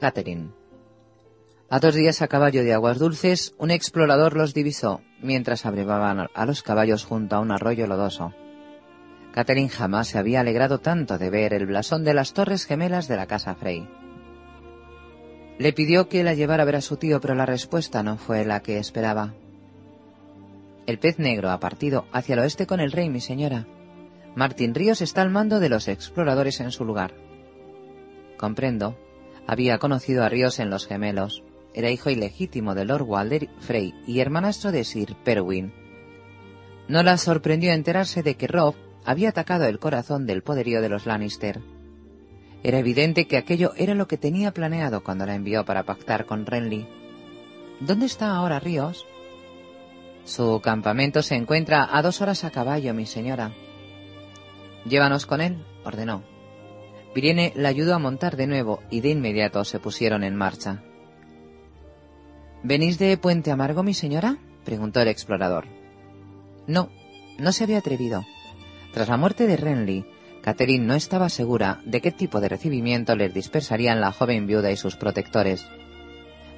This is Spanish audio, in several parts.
Catherine. A dos días a caballo de aguas dulces, un explorador los divisó mientras abrevaban a los caballos junto a un arroyo lodoso. Catherine jamás se había alegrado tanto de ver el blasón de las torres gemelas de la casa Frey. Le pidió que la llevara a ver a su tío, pero la respuesta no fue la que esperaba. El pez negro ha partido hacia el oeste con el rey, mi señora. Martín Ríos está al mando de los exploradores en su lugar. Comprendo. Había conocido a Ríos en Los Gemelos. Era hijo ilegítimo de Lord Walder Frey y hermanastro de Sir Perwin. No la sorprendió enterarse de que Rob había atacado el corazón del poderío de los Lannister. Era evidente que aquello era lo que tenía planeado cuando la envió para pactar con Renly. ¿Dónde está ahora Ríos? Su campamento se encuentra a dos horas a caballo, mi señora. Llévanos con él, ordenó. Brienne la ayudó a montar de nuevo y de inmediato se pusieron en marcha. ¿Venís de Puente Amargo, mi señora? preguntó el explorador. No, no se había atrevido. Tras la muerte de Renly, Catherine no estaba segura de qué tipo de recibimiento les dispersarían la joven viuda y sus protectores.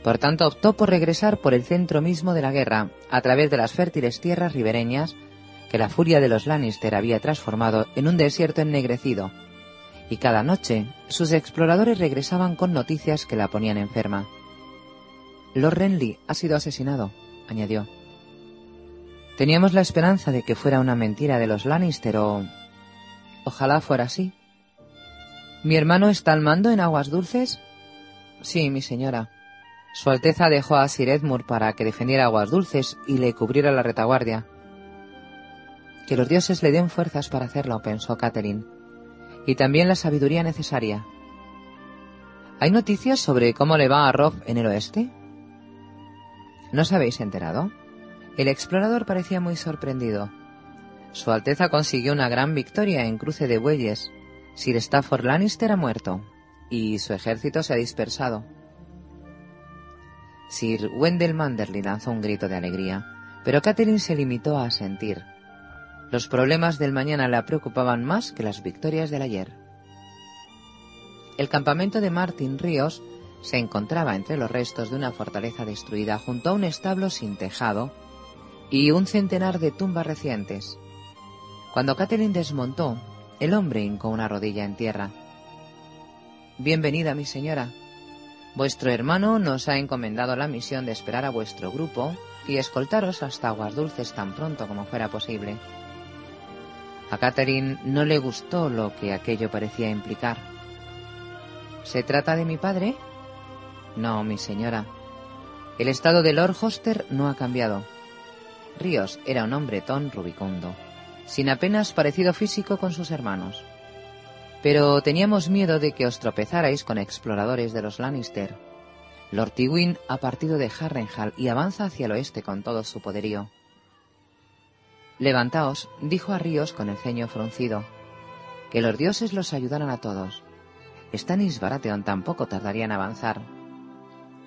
Por tanto, optó por regresar por el centro mismo de la guerra, a través de las fértiles tierras ribereñas que la furia de los Lannister había transformado en un desierto ennegrecido, y cada noche sus exploradores regresaban con noticias que la ponían enferma. Lord Renly ha sido asesinado, añadió. Teníamos la esperanza de que fuera una mentira de los Lannister o... Ojalá fuera así. ¿Mi hermano está al mando en Aguas Dulces? Sí, mi señora. Su Alteza dejó a Sir Edmure para que defendiera Aguas Dulces y le cubriera la retaguardia. Que los dioses le den fuerzas para hacerlo, pensó Catherine, y también la sabiduría necesaria. ¿Hay noticias sobre cómo le va a Rob en el oeste? ¿No os habéis enterado? El explorador parecía muy sorprendido. Su Alteza consiguió una gran victoria en cruce de bueyes. Sir Stafford Lannister ha muerto y su ejército se ha dispersado. Sir Wendell Manderly lanzó un grito de alegría, pero Catherine se limitó a asentir. Los problemas del mañana la preocupaban más que las victorias del ayer. El campamento de Martin Ríos se encontraba entre los restos de una fortaleza destruida junto a un establo sin tejado y un centenar de tumbas recientes. Cuando Catherine desmontó, el hombre hincó una rodilla en tierra. Bienvenida, mi señora. Vuestro hermano nos ha encomendado la misión de esperar a vuestro grupo y escoltaros hasta Aguas Dulces tan pronto como fuera posible. A Catherine no le gustó lo que aquello parecía implicar. ¿Se trata de mi padre? No, mi señora. El estado de Lord Hoster no ha cambiado. Ríos era un hombretón rubicundo, sin apenas parecido físico con sus hermanos. Pero teníamos miedo de que os tropezarais con exploradores de los Lannister. Lord Tywin ha partido de Harrenhal y avanza hacia el oeste con todo su poderío. Levantaos, dijo a Ríos con el ceño fruncido, que los dioses los ayudaran a todos. Stannis Baratheon tampoco tardaría en avanzar.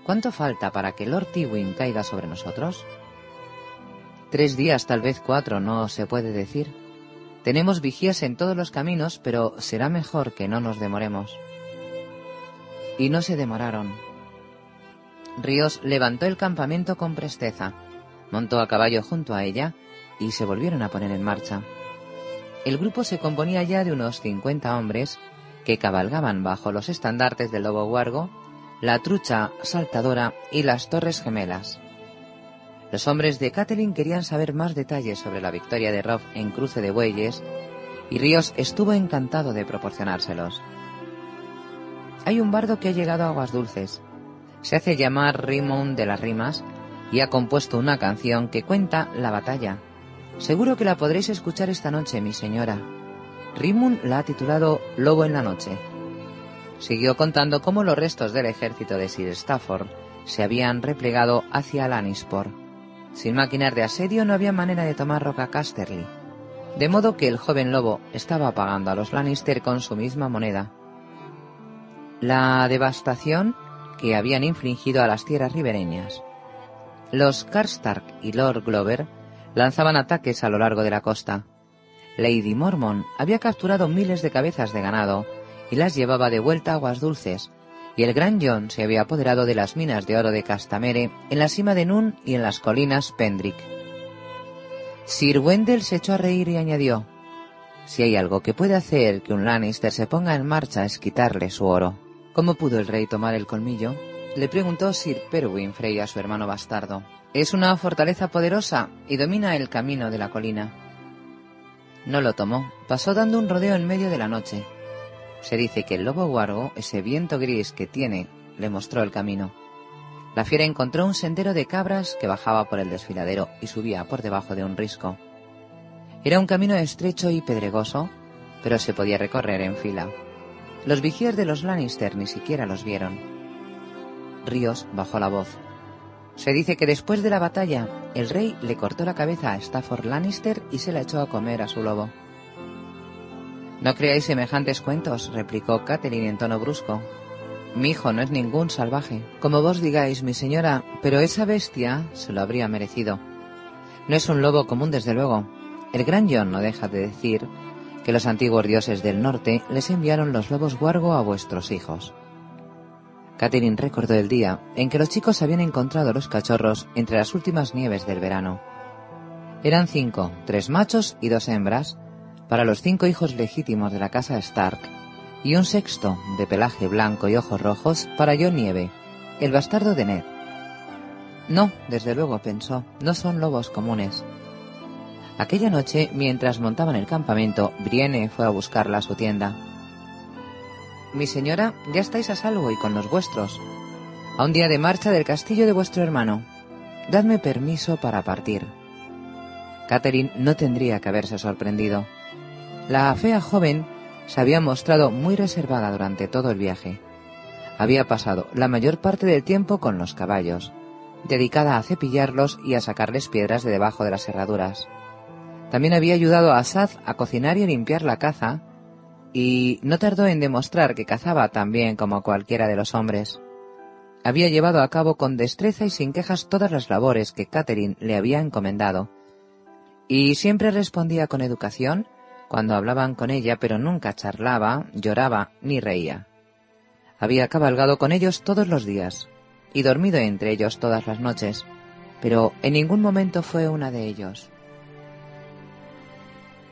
¿Cuánto falta para que Lord Tywin caiga sobre nosotros? Tres días, tal vez cuatro, no se puede decir. Tenemos vigías en todos los caminos, pero será mejor que no nos demoremos. Y no se demoraron. Ríos levantó el campamento con presteza, montó a caballo junto a ella y se volvieron a poner en marcha. El grupo se componía ya de unos cincuenta hombres que cabalgaban bajo los estandartes del lobo huargo, la trucha saltadora y las torres gemelas. Los hombres de Catelyn querían saber más detalles sobre la victoria de Robb en cruce de bueyes y Ríos estuvo encantado de proporcionárselos. Hay un bardo que ha llegado a Aguas Dulces. Se hace llamar Rimon de las Rimas y ha compuesto una canción que cuenta la batalla. Seguro que la podréis escuchar esta noche, mi señora. Rimon la ha titulado Lobo en la noche. Siguió contando cómo los restos del ejército de Sir Stafford se habían replegado hacia Lannisport. Sin máquinas de asedio no había manera de tomar Roca Casterly, de modo que el joven lobo estaba pagando a los Lannister con su misma moneda. La devastación que habían infligido a las tierras ribereñas. Los Karstark y Lord Glover lanzaban ataques a lo largo de la costa. Lady Mormon había capturado miles de cabezas de ganado y las llevaba de vuelta a aguas dulces, y el gran John se había apoderado de las minas de oro de Castamere en la cima de Nun y en las colinas Pendrick. Sir Wendell se echó a reír y añadió, si hay algo que puede hacer que un Lannister se ponga en marcha es quitarle su oro. ¿Cómo pudo el rey tomar el colmillo? Le preguntó Sir Perwin Frey a su hermano bastardo. Es una fortaleza poderosa y domina el camino de la colina. No lo tomó, pasó dando un rodeo en medio de la noche. Se dice que el lobo guargo, ese viento gris que tiene, le mostró el camino. La fiera encontró un sendero de cabras que bajaba por el desfiladero y subía por debajo de un risco. Era un camino estrecho y pedregoso, pero se podía recorrer en fila. Los vigías de los Lannister ni siquiera los vieron. Ríos bajó la voz. Se dice que después de la batalla, el rey le cortó la cabeza a Stafford Lannister y se la echó a comer a su lobo. No creáis semejantes cuentos, replicó Catherine en tono brusco. Mi hijo no es ningún salvaje. Como vos digáis, mi señora, pero esa bestia se lo habría merecido. No es un lobo común, desde luego. El gran John no deja de decir que los antiguos dioses del norte les enviaron los lobos guargo a vuestros hijos. Catherine recordó el día en que los chicos habían encontrado los cachorros entre las últimas nieves del verano. Eran cinco, tres machos y dos hembras, para los cinco hijos legítimos de la casa Stark, y un sexto, de pelaje blanco y ojos rojos, para John Nieve, el bastardo de Ned. No, desde luego, pensó, no son lobos comunes. Aquella noche, mientras montaban el campamento, Brienne fue a buscarla a su tienda. Mi señora, ya estáis a salvo y con los vuestros. A un día de marcha del castillo de vuestro hermano. Dadme permiso para partir. Catherine no tendría que haberse sorprendido. La fea joven se había mostrado muy reservada durante todo el viaje. Había pasado la mayor parte del tiempo con los caballos, dedicada a cepillarlos y a sacarles piedras de debajo de las herraduras. También había ayudado a Asad a cocinar y a limpiar la caza, y no tardó en demostrar que cazaba tan bien como cualquiera de los hombres. Había llevado a cabo con destreza y sin quejas todas las labores que Catherine le había encomendado, y siempre respondía con educación cuando hablaban con ella, pero nunca charlaba, lloraba ni reía. Había cabalgado con ellos todos los días y dormido entre ellos todas las noches, pero en ningún momento fue una de ellos.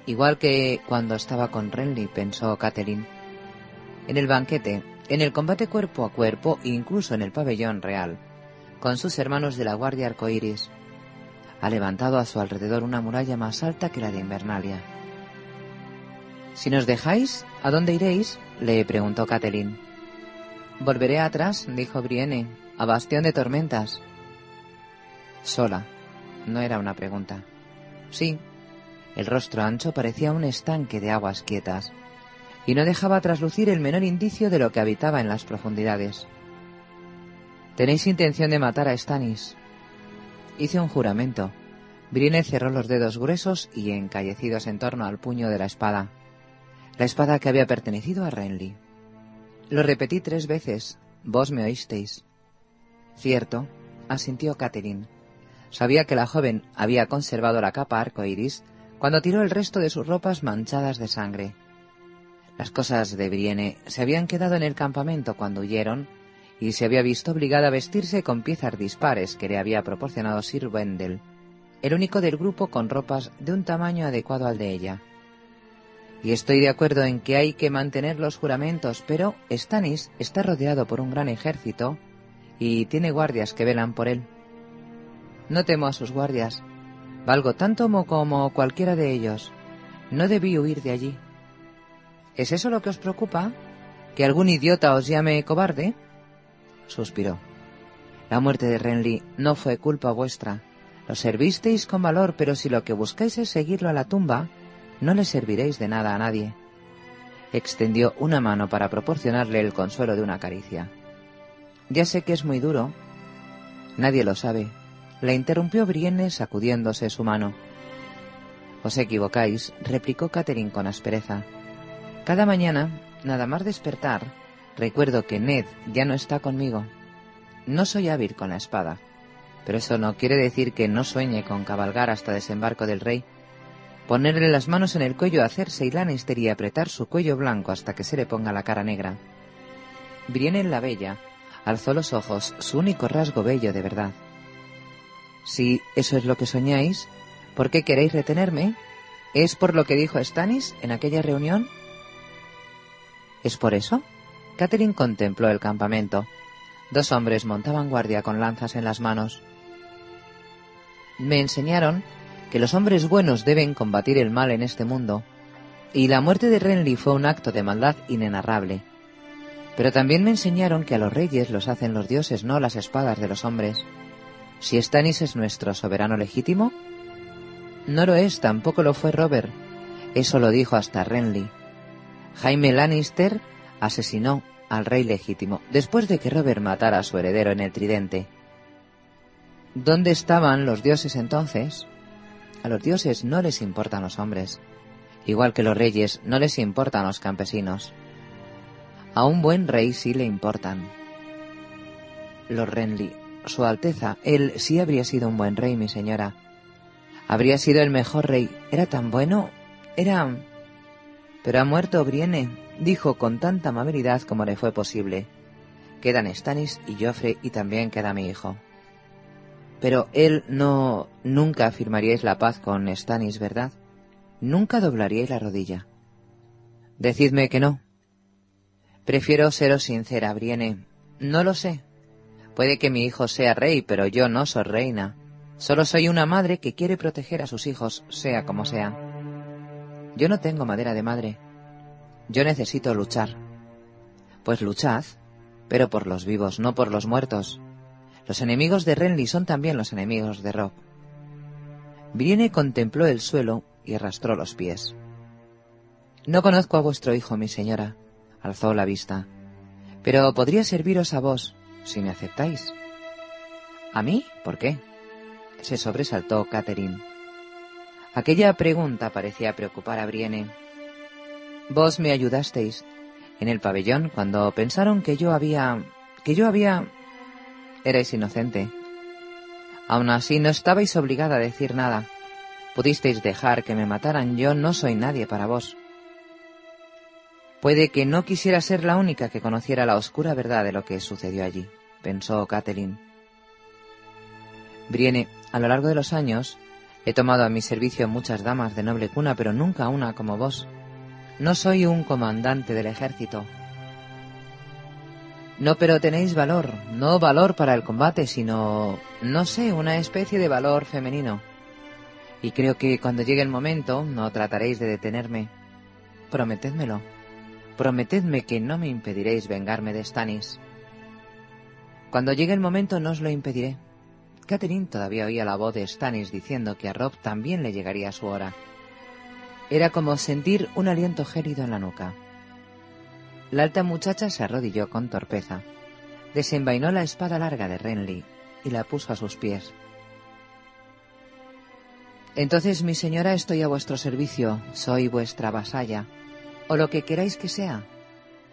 Igual que cuando estaba con Renly, pensó Catherine. En el banquete, en el combate cuerpo a cuerpo e incluso en el pabellón real, con sus hermanos de la Guardia Arcoiris, ha levantado a su alrededor una muralla más alta que la de Invernalia. Si nos dejáis, ¿a dónde iréis? le preguntó Catherine. Volveré atrás, dijo Brienne, a Bastión de Tormentas. Sola. No era una pregunta. Sí, el rostro ancho parecía un estanque de aguas quietas, y no dejaba traslucir el menor indicio de lo que habitaba en las profundidades. ¿Tenéis intención de matar a Stannis? Hice un juramento. Brienne cerró los dedos gruesos y encallecidos en torno al puño de la espada. La espada que había pertenecido a Renly. Lo repetí tres veces. Vos me oísteis. Cierto, asintió Catherine. Sabía que la joven había conservado la capa arcoiris cuando tiró el resto de sus ropas manchadas de sangre. Las cosas de Brienne se habían quedado en el campamento cuando huyeron y se había visto obligada a vestirse con piezas dispares que le había proporcionado Sir Wendell, el único del grupo con ropas de un tamaño adecuado al de ella. Y estoy de acuerdo en que hay que mantener los juramentos, pero Stannis está rodeado por un gran ejército y tiene guardias que velan por él. No temo a sus guardias, Valgo tanto como cualquiera de ellos. No debí huir de allí. ¿Es eso lo que os preocupa? ¿Que algún idiota os llame cobarde? Suspiró. La muerte de Renly no fue culpa vuestra. Lo servisteis con valor, pero si lo que buscáis es seguirlo a la tumba, no le serviréis de nada a nadie. Extendió una mano para proporcionarle el consuelo de una caricia. Ya sé que es muy duro. Nadie lo sabe, la interrumpió Brienne sacudiéndose su mano. Os equivocáis, replicó Catherine con aspereza. Cada mañana, nada más despertar, recuerdo que Ned ya no está conmigo. No soy hábil con la espada, pero eso no quiere decir que no sueñe con cabalgar hasta desembarco del rey, ponerle las manos en el cuello, hacerse y Lannister y apretar su cuello blanco hasta que se le ponga la cara negra. Brienne la Bella alzó los ojos, su único rasgo bello de verdad. Si eso es lo que soñáis, ¿por qué queréis retenerme? ¿Es por lo que dijo Stannis en aquella reunión? ¿Es por eso? Catherine contempló el campamento. Dos hombres montaban guardia con lanzas en las manos. Me enseñaron que los hombres buenos deben combatir el mal en este mundo, y la muerte de Renly fue un acto de maldad inenarrable. Pero también me enseñaron que a los reyes los hacen los dioses, no las espadas de los hombres. Si Stannis es nuestro soberano legítimo, no lo es, tampoco lo fue Robert. Eso lo dijo hasta Renly. Jaime Lannister asesinó al rey legítimo después de que Robert matara a su heredero en el tridente. ¿Dónde estaban los dioses entonces? A los dioses no les importan los hombres, igual que los reyes no les importan los campesinos. A un buen rey sí le importan. Lord Renly, Su Alteza, él sí habría sido un buen rey, mi señora. Habría sido el mejor rey. Era tan bueno. Era... Pero ha muerto Brienne, dijo con tanta amabilidad como le fue posible. Quedan Stannis y Joffrey y también queda mi hijo. Pero él no... Nunca firmaríais la paz con Stannis, ¿verdad? Nunca doblaríais la rodilla. Decidme que no. Prefiero seros sincera, Brienne. No lo sé. Puede que mi hijo sea rey, pero yo no soy reina. Solo soy una madre que quiere proteger a sus hijos, sea como sea. Yo no tengo madera de madre. Yo necesito luchar. Pues luchad, pero por los vivos, no por los muertos. Los enemigos de Renly son también los enemigos de Rob. Brienne contempló el suelo y arrastró los pies. No conozco a vuestro hijo, mi señora, alzó la vista, pero podría serviros a vos, si me aceptáis. ¿A mí? ¿Por qué? se sobresaltó Catherine. Aquella pregunta parecía preocupar a Brienne. Vos me ayudasteis en el pabellón cuando pensaron que yo había... que yo había... Erais inocente. Aún así no estabais obligada a decir nada. Pudisteis dejar que me mataran. Yo no soy nadie para vos. Puede que no quisiera ser la única que conociera la oscura verdad de lo que sucedió allí, pensó Catherine. Brienne, a lo largo de los años, he tomado a mi servicio muchas damas de noble cuna, pero nunca una como vos. No soy un comandante del ejército. No, pero tenéis valor, no valor para el combate, sino, no sé, una especie de valor femenino. Y creo que cuando llegue el momento no trataréis de detenerme. Prometedmelo. Prometedme que no me impediréis vengarme de Stannis. Cuando llegue el momento no os lo impediré. Catherine todavía oía la voz de Stannis diciendo que a Rob también le llegaría su hora. Era como sentir un aliento gélido en la nuca. La alta muchacha se arrodilló con torpeza, desenvainó la espada larga de Renly y la puso a sus pies. Entonces, mi señora, estoy a vuestro servicio, soy vuestra vasalla, o lo que queráis que sea.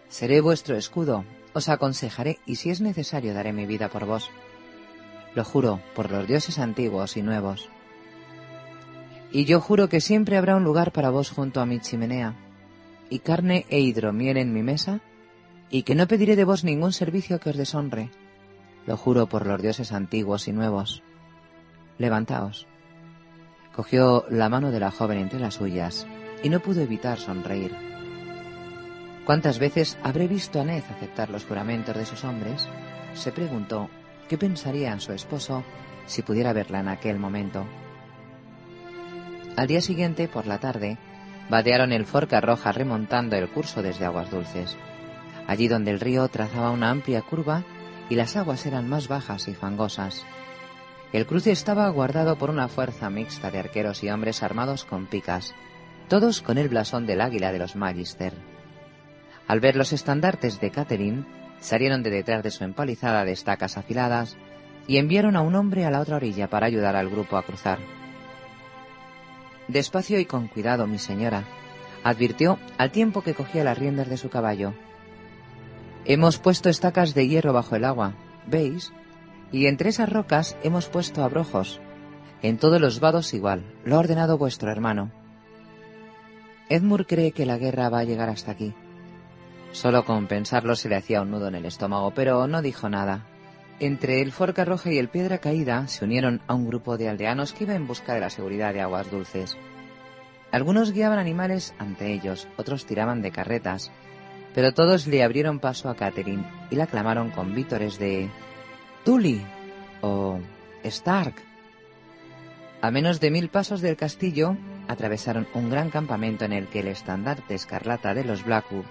Seré vuestro escudo, os aconsejaré y si es necesario daré mi vida por vos. Lo juro por los dioses antiguos y nuevos. Y yo juro que siempre habrá un lugar para vos junto a mi chimenea, y carne e hidromiel en mi mesa, y que no pediré de vos ningún servicio que os deshonre. Lo juro por los dioses antiguos y nuevos. Levantaos. Cogió la mano de la joven entre las suyas y no pudo evitar sonreír. ¿Cuántas veces habré visto a Ned aceptar los juramentos de sus hombres? Se preguntó ¿Qué pensaría en su esposo si pudiera verla en aquel momento? Al día siguiente, por la tarde, vadearon el Forca Roja remontando el curso desde Aguas Dulces, allí donde el río trazaba una amplia curva y las aguas eran más bajas y fangosas. El cruce estaba guardado por una fuerza mixta de arqueros y hombres armados con picas, todos con el blasón del águila de los Magister. Al ver los estandartes de Catherine, salieron de detrás de su empalizada de estacas afiladas y enviaron a un hombre a la otra orilla para ayudar al grupo a cruzar. Despacio y con cuidado, mi señora, advirtió al tiempo que cogía las riendas de su caballo. Hemos puesto estacas de hierro bajo el agua, ¿veis? Y entre esas rocas hemos puesto abrojos. En todos los vados igual, lo ha ordenado vuestro hermano. Edmure cree que la guerra va a llegar hasta aquí. Solo con pensarlo se le hacía un nudo en el estómago, pero no dijo nada. Entre el Forca Roja y el Piedra Caída se unieron a un grupo de aldeanos que iba en busca de la seguridad de aguas dulces. Algunos guiaban animales ante ellos, otros tiraban de carretas, pero todos le abrieron paso a Catherine y la clamaron con vítores de Tully o Stark. A menos de mil pasos del castillo, atravesaron un gran campamento en el que el estandarte escarlata de los Blackwood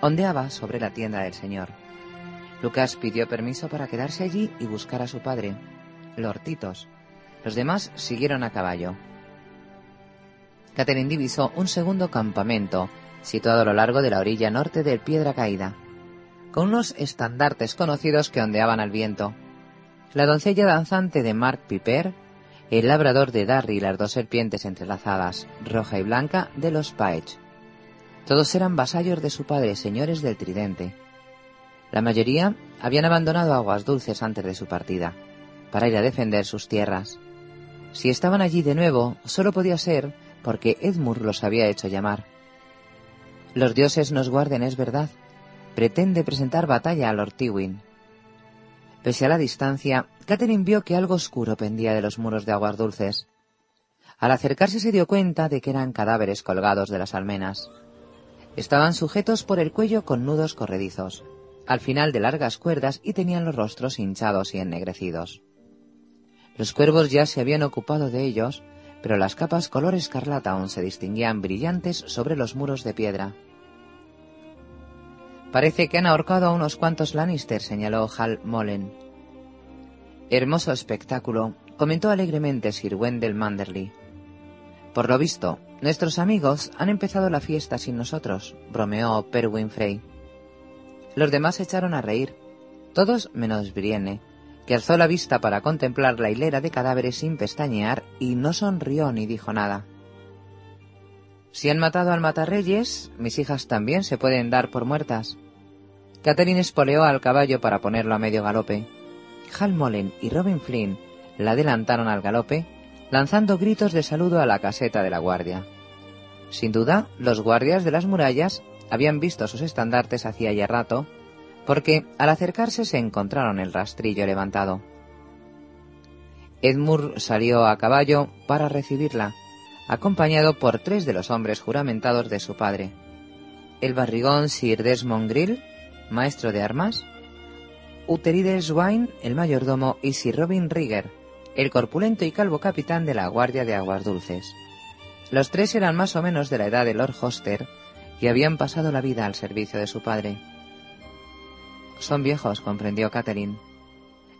ondeaba sobre la tienda del señor. Lucas pidió permiso para quedarse allí y buscar a su padre, Lord Titos. Los demás siguieron a caballo. Catherine divisó un segundo campamento, situado a lo largo de la orilla norte del Piedra Caída, con unos estandartes conocidos que ondeaban al viento. La doncella danzante de Mark Piper, el labrador de Darry y las dos serpientes entrelazadas, roja y blanca, de los Paech. Todos eran vasallos de su padre, señores del Tridente. La mayoría habían abandonado aguas dulces antes de su partida, para ir a defender sus tierras. Si estaban allí de nuevo, solo podía ser porque Edmur los había hecho llamar. Los dioses nos guarden, es verdad. Pretende presentar batalla a Lord Tywin. Pese a la distancia, Catherine vio que algo oscuro pendía de los muros de aguas dulces. Al acercarse se dio cuenta de que eran cadáveres colgados de las almenas. Estaban sujetos por el cuello con nudos corredizos, al final de largas cuerdas y tenían los rostros hinchados y ennegrecidos. Los cuervos ya se habían ocupado de ellos pero las capas color escarlata aún se distinguían brillantes sobre los muros de piedra. Parece que han ahorcado a unos cuantos Lannister, señaló Hal Molen. Hermoso espectáculo, comentó alegremente Sir Wendell Manderly. Por lo visto, nuestros amigos han empezado la fiesta sin nosotros, bromeó Perwin Frey. Los demás echaron a reír, todos menos Brienne, que alzó la vista para contemplar la hilera de cadáveres sin pestañear y no sonrió ni dijo nada. Si han matado al matarreyes, mis hijas también se pueden dar por muertas. Catherine espoleó al caballo para ponerlo a medio galope. Hal Mullen y Robin Flynn la adelantaron al galope, lanzando gritos de saludo a la caseta de la guardia. Sin duda, los guardias de las murallas habían visto sus estandartes hacía ya rato porque al acercarse se encontraron el rastrillo levantado. Edmur salió a caballo para recibirla, acompañado por tres de los hombres juramentados de su padre. El barrigón Sir Desmond Grill, maestro de armas, Uterides Wine, el mayordomo, y Sir Robin Rigger, el corpulento y calvo capitán de la Guardia de Aguas Dulces. Los tres eran más o menos de la edad de Lord Hoster y habían pasado la vida al servicio de su padre. Son viejos, comprendió Catherine.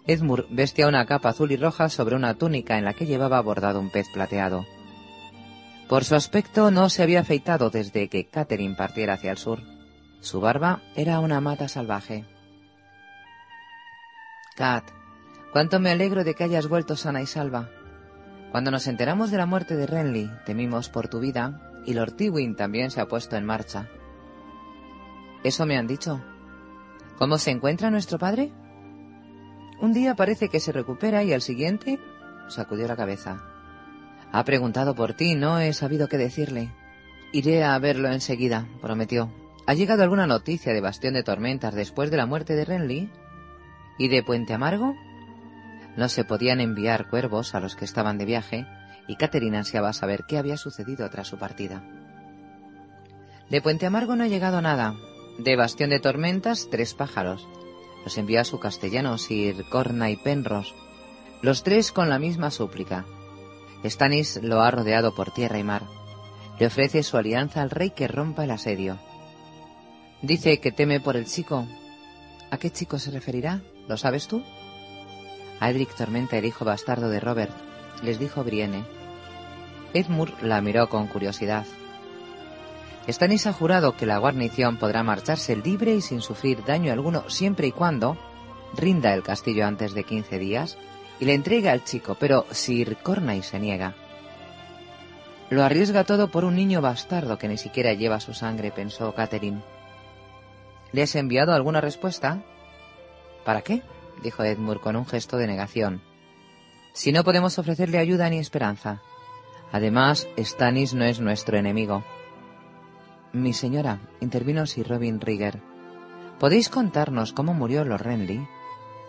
Edmure vestía una capa azul y roja sobre una túnica en la que llevaba bordado un pez plateado. Por su aspecto no se había afeitado desde que Catherine partiera hacia el sur. Su barba era una mata salvaje. Cat, cuánto me alegro de que hayas vuelto sana y salva. Cuando nos enteramos de la muerte de Renly, temimos por tu vida, y Lord Tywin también se ha puesto en marcha. Eso me han dicho, ¿Cómo se encuentra nuestro padre? Un día parece que se recupera y al siguiente sacudió la cabeza. Ha preguntado por ti, no he sabido qué decirle. Iré a verlo enseguida, prometió. ¿Ha llegado alguna noticia de Bastión de Tormentas después de la muerte de Renly? ¿Y de Puente Amargo? No se podían enviar cuervos a los que estaban de viaje, y Catherine ansiaba saber qué había sucedido tras su partida. De Puente Amargo no ha llegado nada, de Bastión de Tormentas, tres pájaros. Los envía a su castellano Sir Corna y Penros, los tres con la misma súplica. Stannis lo ha rodeado por tierra y mar. Le ofrece su alianza al rey que rompa el asedio. Dice que teme por el chico. ¿A qué chico se referirá? ¿Lo sabes tú? A Edric Tormenta, el hijo bastardo de Robert, les dijo Brienne. Edmure la miró con curiosidad. Stannis ha jurado que la guarnición podrá marcharse libre y sin sufrir daño alguno siempre y cuando rinda el castillo antes de quince días y le entregue al chico, pero Sir Cornay se niega. Lo arriesga todo por un niño bastardo que ni siquiera lleva su sangre, pensó Catherine. ¿Le has enviado alguna respuesta? ¿Para qué? Dijo Edmure con un gesto de negación. Si no podemos ofrecerle ayuda ni esperanza. Además, Stannis no es nuestro enemigo. Mi señora, intervino Sir Robin Rigger, ¿Podéis contarnos cómo murió Lord Renly?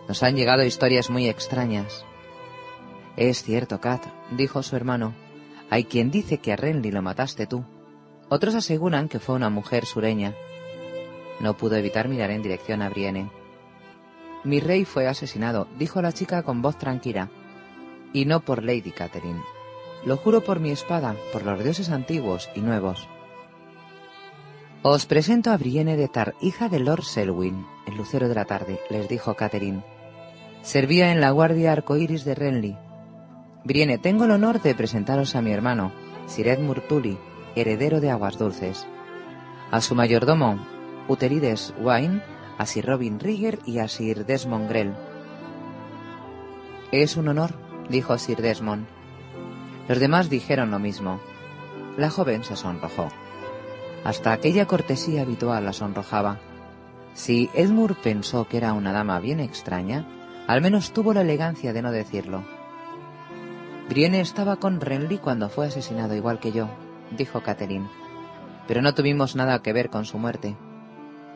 Nos han llegado historias muy extrañas. Es cierto, Kat, dijo su hermano. Hay quien dice que a Renly lo mataste tú. Otros aseguran que fue una mujer sureña. No pudo evitar mirar en dirección a Brienne. Mi rey fue asesinado, dijo la chica con voz tranquila. Y no por Lady Catherine. Lo juro por mi espada, por los dioses antiguos y nuevos. Os presento a Brienne de Tar, hija de Lord Selwyn, el lucero de la tarde, les dijo Catherine. Servía en la guardia arcoíris de Renly. Brienne, tengo el honor de presentaros a mi hermano, Sir Edmure Tully, heredero de Aguas Dulces. A su mayordomo, Uterides Wine, a Sir Robin Rigger y a Sir Desmond Grell. Es un honor, dijo Sir Desmond. Los demás dijeron lo mismo. La joven se sonrojó. Hasta aquella cortesía habitual la sonrojaba. Si Edmure pensó que era una dama bien extraña, al menos tuvo la elegancia de no decirlo. Brienne estaba con Renly cuando fue asesinado igual que yo, dijo Catherine, pero no tuvimos nada que ver con su muerte.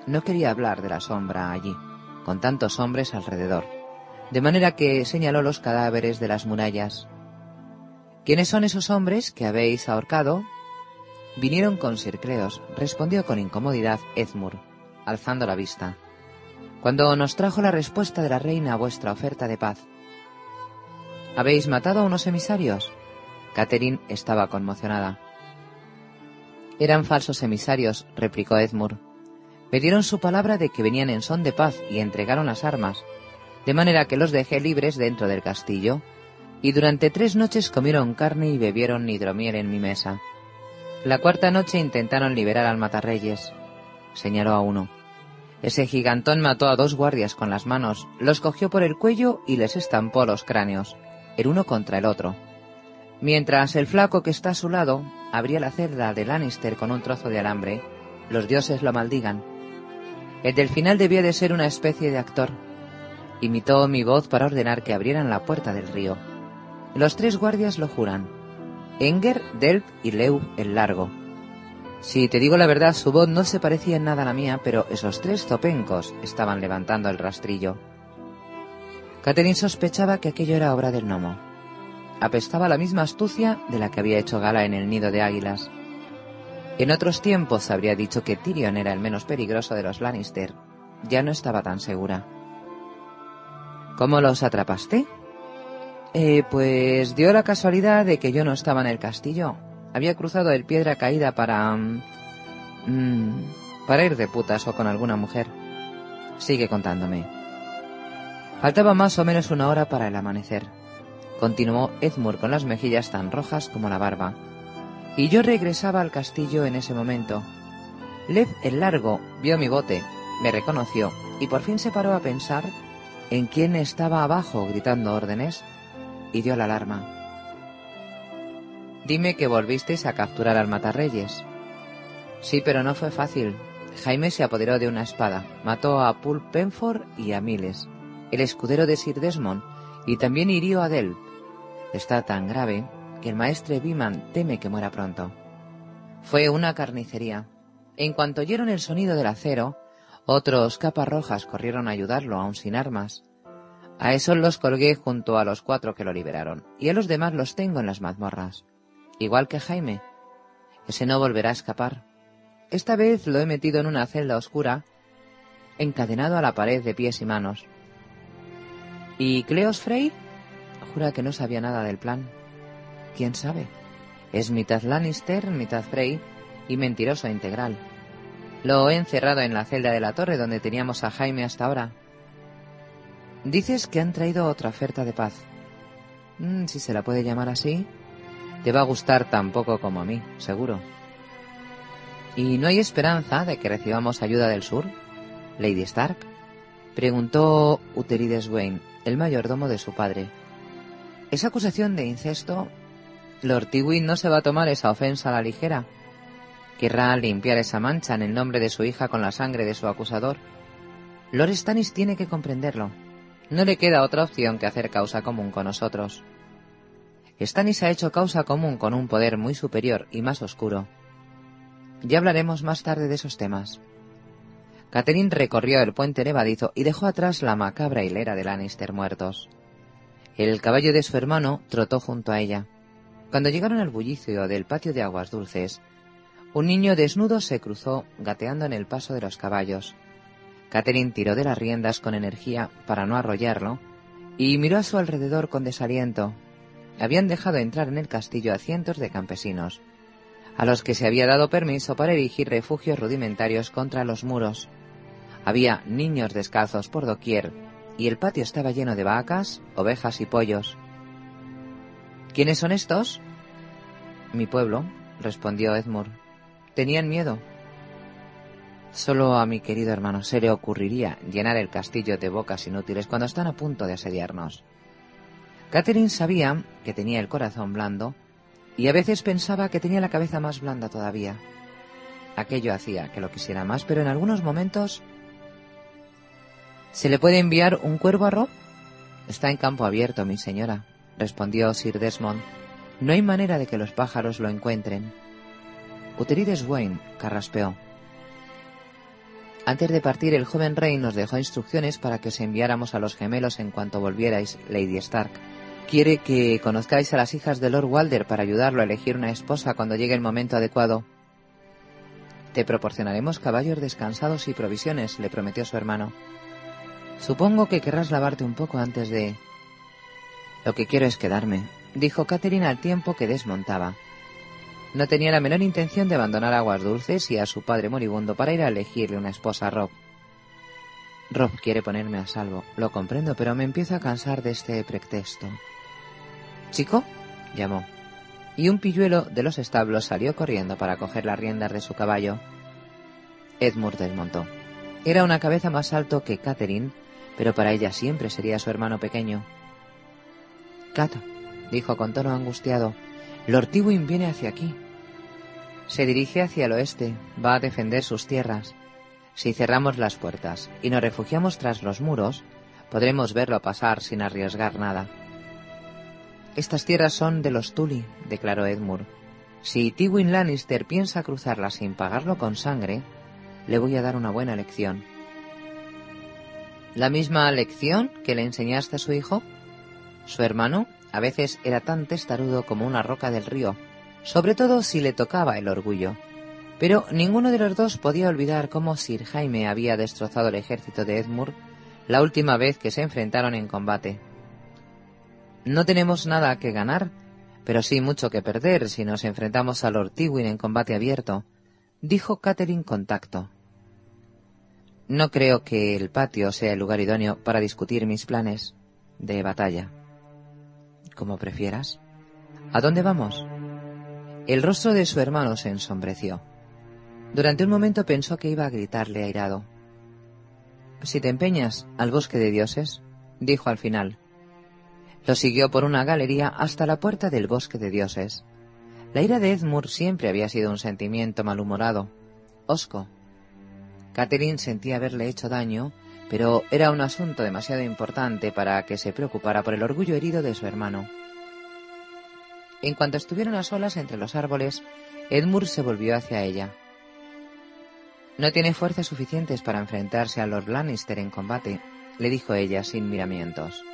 No quería hablar de la sombra allí, con tantos hombres alrededor, de manera que señaló los cadáveres de las murallas. ¿Quiénes son esos hombres que habéis ahorcado? Vinieron con Sircreos, respondió con incomodidad Edmure, alzando la vista. Cuando nos trajo la respuesta de la reina a vuestra oferta de paz. ¿Habéis matado a unos emisarios? Catherine estaba conmocionada. Eran falsos emisarios, replicó Edmure. Me dieron su palabra de que venían en son de paz y entregaron las armas, de manera que los dejé libres dentro del castillo, y durante tres noches comieron carne y bebieron hidromiel en mi mesa. La cuarta noche intentaron liberar al matarreyes. Señaló a uno. Ese gigantón mató a dos guardias con las manos, los cogió por el cuello y les estampó los cráneos, el uno contra el otro. Mientras el flaco que está a su lado abría la celda de Lannister con un trozo de alambre, los dioses lo maldigan. El del final debía de ser una especie de actor. Imitó mi voz para ordenar que abrieran la puerta del río. Los tres guardias lo juran. Enger, Delp y Leu el Largo. Si te digo la verdad, su voz no se parecía en nada a la mía, pero esos tres zopencos estaban levantando el rastrillo. Catherine sospechaba que aquello era obra del gnomo. Apestaba la misma astucia de la que había hecho gala en el nido de águilas. En otros tiempos habría dicho que Tyrion era el menos peligroso de los Lannister. Ya no estaba tan segura. ¿Cómo los atrapaste? Eh, pues dio la casualidad de que yo no estaba en el castillo. Había cruzado el piedra caída para... Mm, para ir de putas o con alguna mujer. Sigue contándome. Faltaba más o menos una hora para el amanecer. Continuó Edmure con las mejillas tan rojas como la barba. Y yo regresaba al castillo en ese momento. Lev el Largo vio mi bote, me reconoció y por fin se paró a pensar en quién estaba abajo gritando órdenes y dio la alarma. Dime que volvisteis a capturar al Matarreyes. Sí, pero no fue fácil. Jaime se apoderó de una espada, mató a Pul Penford y a Miles, el escudero de Sir Desmond, y también hirió a Del. Está tan grave que el maestre Biman teme que muera pronto. Fue una carnicería. En cuanto oyeron el sonido del acero, otros capas rojas corrieron a ayudarlo, aun sin armas. A esos los colgué junto a los cuatro que lo liberaron, y a los demás los tengo en las mazmorras. Igual que Jaime. Ese no volverá a escapar. Esta vez lo he metido en una celda oscura, encadenado a la pared de pies y manos. ¿Y Cleos Frey? Jura que no sabía nada del plan. ¿Quién sabe? Es mitad Lannister, mitad Frey y mentiroso integral. Lo he encerrado en la celda de la torre donde teníamos a Jaime hasta ahora, Dices que han traído otra oferta de paz. Mm, si se la puede llamar así, te va a gustar tan poco como a mí, seguro. ¿Y no hay esperanza de que recibamos ayuda del sur? Lady Stark preguntó Uterides Wayne, el mayordomo de su padre. ¿Esa acusación de incesto? Lord Tywin no se va a tomar esa ofensa a la ligera. Querrá limpiar esa mancha en el nombre de su hija con la sangre de su acusador. Lord Stannis tiene que comprenderlo. No le queda otra opción que hacer causa común con nosotros. Stannis ha hecho causa común con un poder muy superior y más oscuro. Ya hablaremos más tarde de esos temas. Catherine recorrió el puente levadizo y dejó atrás la macabra hilera de Lannister muertos. El caballo de su hermano trotó junto a ella. Cuando llegaron al bullicio del patio de aguas dulces, un niño desnudo se cruzó gateando en el paso de los caballos. Catherine tiró de las riendas con energía para no arrollarlo y miró a su alrededor con desaliento. Habían dejado entrar en el castillo a cientos de campesinos, a los que se había dado permiso para erigir refugios rudimentarios contra los muros. Había niños descalzos por doquier y el patio estaba lleno de vacas, ovejas y pollos. ¿Quiénes son estos? Mi pueblo, respondió Edmure. Tenían miedo. Solo a mi querido hermano se le ocurriría llenar el castillo de bocas inútiles cuando están a punto de asediarnos. Catherine sabía que tenía el corazón blando y a veces pensaba que tenía la cabeza más blanda todavía. Aquello hacía que lo quisiera más, pero en algunos momentos... ¿Se le puede enviar un cuervo a Rob? Está en campo abierto, mi señora, respondió Sir Desmond. No hay manera de que los pájaros lo encuentren. Uterides Wayne carraspeó. Antes de partir, el joven rey nos dejó instrucciones para que os enviáramos a los gemelos en cuanto volvierais, Lady Stark. Quiere que conozcáis a las hijas de Lord Walder para ayudarlo a elegir una esposa cuando llegue el momento adecuado. Te proporcionaremos caballos descansados y provisiones, le prometió su hermano. Supongo que querrás lavarte un poco antes de... Lo que quiero es quedarme, dijo Catherine al tiempo que desmontaba. No tenía la menor intención de abandonar Aguas Dulces y a su padre moribundo para ir a elegirle una esposa a Rob. Rob quiere ponerme a salvo, lo comprendo, pero me empiezo a cansar de este pretexto. ¿Chico? llamó. Y un pilluelo de los establos salió corriendo para coger las riendas de su caballo. Edmund desmontó. Era una cabeza más alto que Catherine, pero para ella siempre sería su hermano pequeño. Dijo con tono angustiado, Lord Tywin viene hacia aquí. Se dirige hacia el oeste, va a defender sus tierras. Si cerramos las puertas y nos refugiamos tras los muros, podremos verlo pasar sin arriesgar nada. Estas tierras son de los Tully, declaró Edmure. Si Tywin Lannister piensa cruzarlas sin pagarlo con sangre, le voy a dar una buena lección. ¿La misma lección que le enseñaste a su hijo? Su hermano a veces era tan testarudo como una roca del río, sobre todo si le tocaba el orgullo. Pero ninguno de los dos podía olvidar cómo Sir Jaime había destrozado el ejército de Edmure la última vez que se enfrentaron en combate. No tenemos nada que ganar, pero sí mucho que perder si nos enfrentamos a Lord Tywin en combate abierto, dijo Catherine con tacto. No creo que el patio sea el lugar idóneo para discutir mis planes de batalla. Como prefieras. ¿A dónde vamos? El rostro de su hermano se ensombreció. Durante un momento pensó que iba a gritarle airado. Si te empeñas al bosque de dioses, dijo al final. Lo siguió por una galería hasta la puerta del bosque de dioses. La ira de Edmure siempre había sido un sentimiento malhumorado, osco. Catherine sentía haberle hecho daño, pero era un asunto demasiado importante para que se preocupara por el orgullo herido de su hermano. En cuanto estuvieron a solas entre los árboles, Edmure se volvió hacia ella. No tiene fuerzas suficientes para enfrentarse a Lord Lannister en combate, le dijo ella sin miramientos.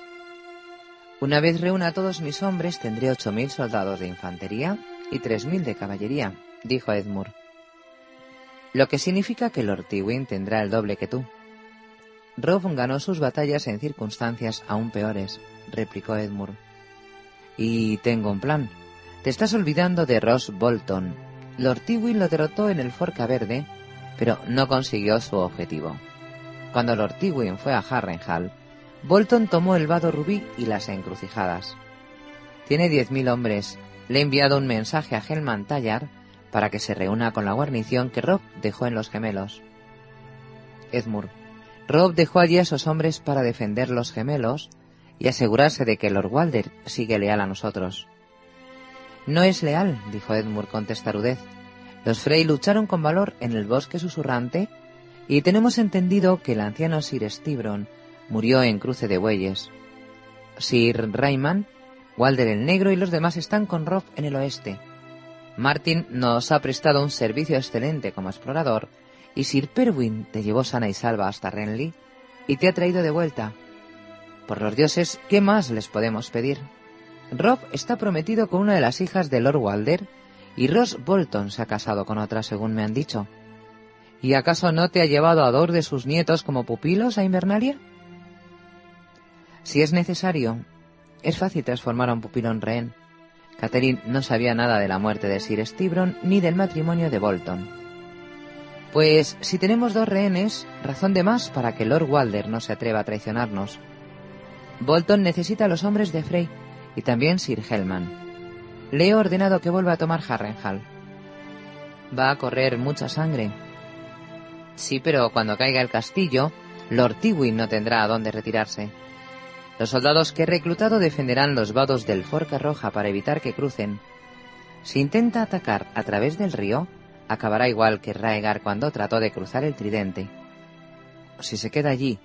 Una vez reúna a todos mis hombres, tendré ocho mil soldados de infantería y tres mil de caballería, dijo Edmure. Lo que significa que Lord Tywin tendrá el doble que tú. Rob ganó sus batallas en circunstancias aún peores, replicó Edmure. Y tengo un plan, te estás olvidando de Ross Bolton. Lord Tywin lo derrotó en el Forca Verde, pero no consiguió su objetivo. Cuando Lord Tywin fue a Harrenhal, Bolton tomó el vado rubí y las encrucijadas. Tiene diez mil hombres. Le he enviado un mensaje a Helman Tallar para que se reúna con la guarnición que Rob dejó en los gemelos. Edmure. Rob dejó allí a esos hombres para defender los gemelos y asegurarse de que Lord Walder sigue leal a nosotros. No es leal, dijo Edmure con testarudez. Los Frey lucharon con valor en el bosque susurrante y tenemos entendido que el anciano Sir Stibron murió en cruce de bueyes. Sir Rayman, Walder el Negro y los demás están con Rob en el oeste. Martin nos ha prestado un servicio excelente como explorador y Sir Perwin te llevó sana y salva hasta Renly y te ha traído de vuelta. Por los dioses, ¿qué más les podemos pedir? Rob está prometido con una de las hijas de Lord Walder y Ross Bolton se ha casado con otra, según me han dicho. ¿Y acaso no te ha llevado a dos de sus nietos como pupilos a Invernalia? Si es necesario, es fácil transformar a un pupilo en rehén. Catherine no sabía nada de la muerte de Sir Stibron ni del matrimonio de Bolton. Pues si tenemos dos rehenes, razón de más para que Lord Walder no se atreva a traicionarnos. Bolton necesita a los hombres de Frey y también Sir Hellman. Le he ordenado que vuelva a tomar Harrenhal. Va a correr mucha sangre. Sí, pero cuando caiga el castillo, Lord Tywin no tendrá a dónde retirarse. Los soldados que he reclutado defenderán los vados del Forca Roja para evitar que crucen. Si intenta atacar a través del río, acabará igual que Raegar cuando trató de cruzar el tridente. Si se queda allí,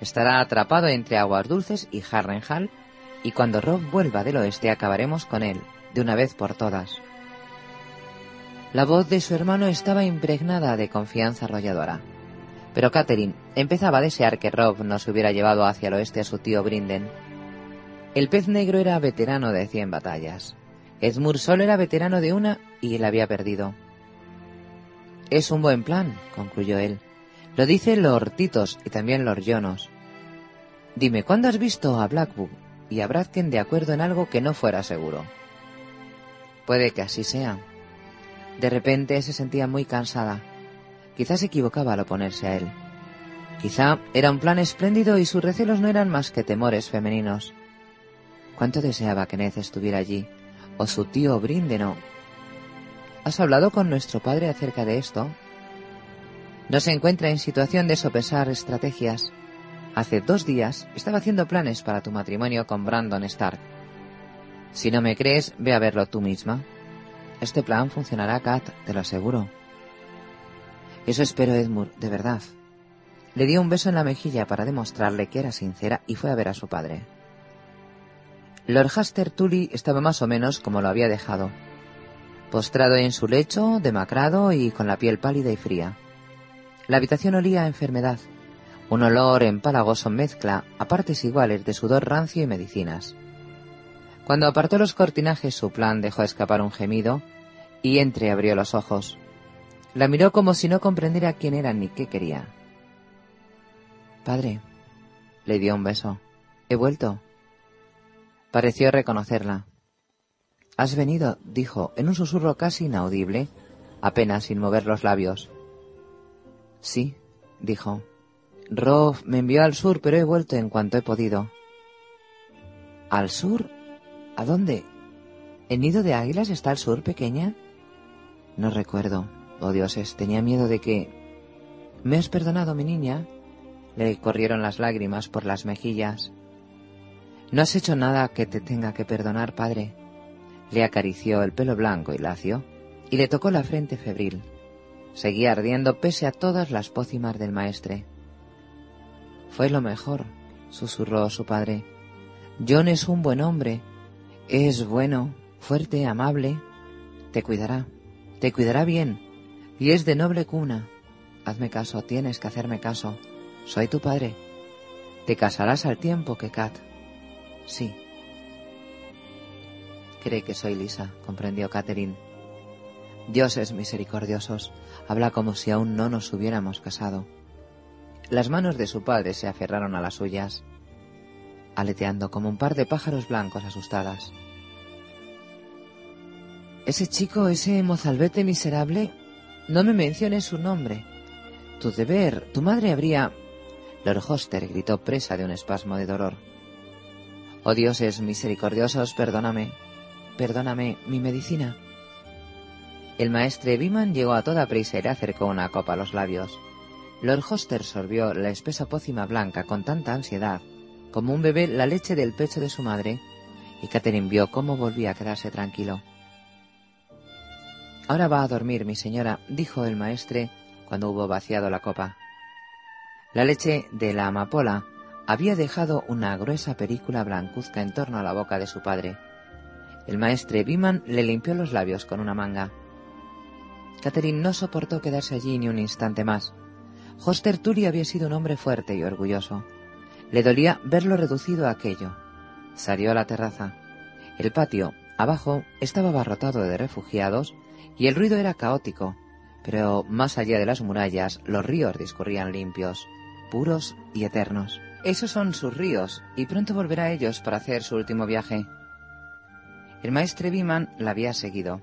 estará atrapado entre aguas dulces y Harrenhal, y cuando Rob vuelva del oeste acabaremos con él, de una vez por todas. La voz de su hermano estaba impregnada de confianza arrolladora. Pero Catherine empezaba a desear que Rob no se hubiera llevado hacia el oeste a su tío Brinden. El pez negro era veterano de cien batallas. Edmure solo era veterano de una y él había perdido. Es un buen plan, concluyó él. Lo dice Lord Titos y también Lord Jonos. Dime, ¿cuándo has visto a Blackwood y a Bradken de acuerdo en algo que no fuera seguro? Puede que así sea. De repente se sentía muy cansada. Quizá se equivocaba al oponerse a él. Quizá era un plan espléndido y sus recelos no eran más que temores femeninos. Cuánto deseaba que Ned estuviera allí, o su tío Brindeno, ¿Has hablado con nuestro padre acerca de esto? No se encuentra en situación de sopesar estrategias. Hace dos días estaba haciendo planes para tu matrimonio con Brandon Stark. Si no me crees, ve a verlo tú misma. Este plan funcionará, Kat, te lo aseguro. Eso espero, Edmund, de verdad. Le dio un beso en la mejilla para demostrarle que era sincera y fue a ver a su padre. Lord Haster Tully estaba más o menos como lo había dejado, postrado en su lecho, demacrado y con la piel pálida y fría. La habitación olía a enfermedad, un olor empalagoso mezcla a partes iguales de sudor rancio y medicinas. Cuando apartó los cortinajes su plan dejó escapar un gemido y entreabrió los ojos. La miró como si no comprendiera quién era ni qué quería. Padre, le dio un beso. He vuelto. Pareció reconocerla. Has venido, dijo, en un susurro casi inaudible, apenas sin mover los labios. Sí, dijo. Rob me envió al sur, pero he vuelto en cuanto he podido. ¿Al sur? ¿A dónde? ¿El nido de águilas está al sur, pequeña? No recuerdo. Oh dioses, tenía miedo de que... ¿Me has perdonado, mi niña? Le corrieron las lágrimas por las mejillas. No has hecho nada que te tenga que perdonar, padre. Le acarició el pelo blanco y lacio y le tocó la frente febril. Seguía ardiendo pese a todas las pócimas del maestre. Fue lo mejor, susurró su padre. John es un buen hombre. Es bueno, fuerte, amable. Te cuidará, te cuidará bien. Y es de noble cuna. Hazme caso, tienes que hacerme caso. Soy tu padre. Te casarás al tiempo que Kat. Sí, Que soy Lisa, comprendió Catherine. Dioses misericordiosos, habla como si aún no nos hubiéramos casado. Las manos de su padre se aferraron a las suyas, aleteando como un par de pájaros blancos asustadas. Ese chico, ese mozalbete miserable, no me menciones su nombre. Tu deber, tu madre habría... Lord Hoster gritó presa de un espasmo de dolor. Oh dioses misericordiosos, perdóname. Perdóname, mi medicina. El maestre Biman llegó a toda prisa y le acercó una copa a los labios. Lord Hoster sorbió la espesa pócima blanca con tanta ansiedad, como un bebé la leche del pecho de su madre, y Catherine vio cómo volvía a quedarse tranquilo. Ahora va a dormir, mi señora, dijo el maestre cuando hubo vaciado la copa. La leche de la amapola había dejado una gruesa película blancuzca en torno a la boca de su padre. El maestre Biman le limpió los labios con una manga. Catherine no soportó quedarse allí ni un instante más. Hoster Tully había sido un hombre fuerte y orgulloso. Le dolía verlo reducido a aquello. Salió a la terraza. El patio, abajo, estaba abarrotado de refugiados y el ruido era caótico, pero más allá de las murallas los ríos discurrían limpios, puros y eternos. Esos son sus ríos, y pronto volverá a ellos para hacer su último viaje. El maestre Biman la había seguido.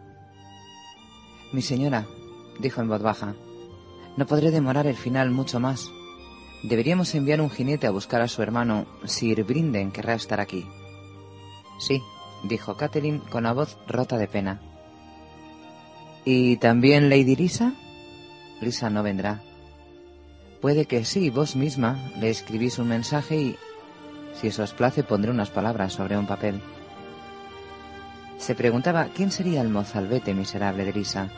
Mi señora, dijo en voz baja, no podré demorar el final mucho más. Deberíamos enviar un jinete a buscar a su hermano. Sir Brinden querrá estar aquí. Sí, dijo Catherine con la voz rota de pena. ¿Y también Lady Lisa? Lisa no vendrá. Puede que sí, vos misma le escribís un mensaje y, si os place, pondré unas palabras sobre un papel. Se preguntaba quién sería el mozalbete miserable de Lisa.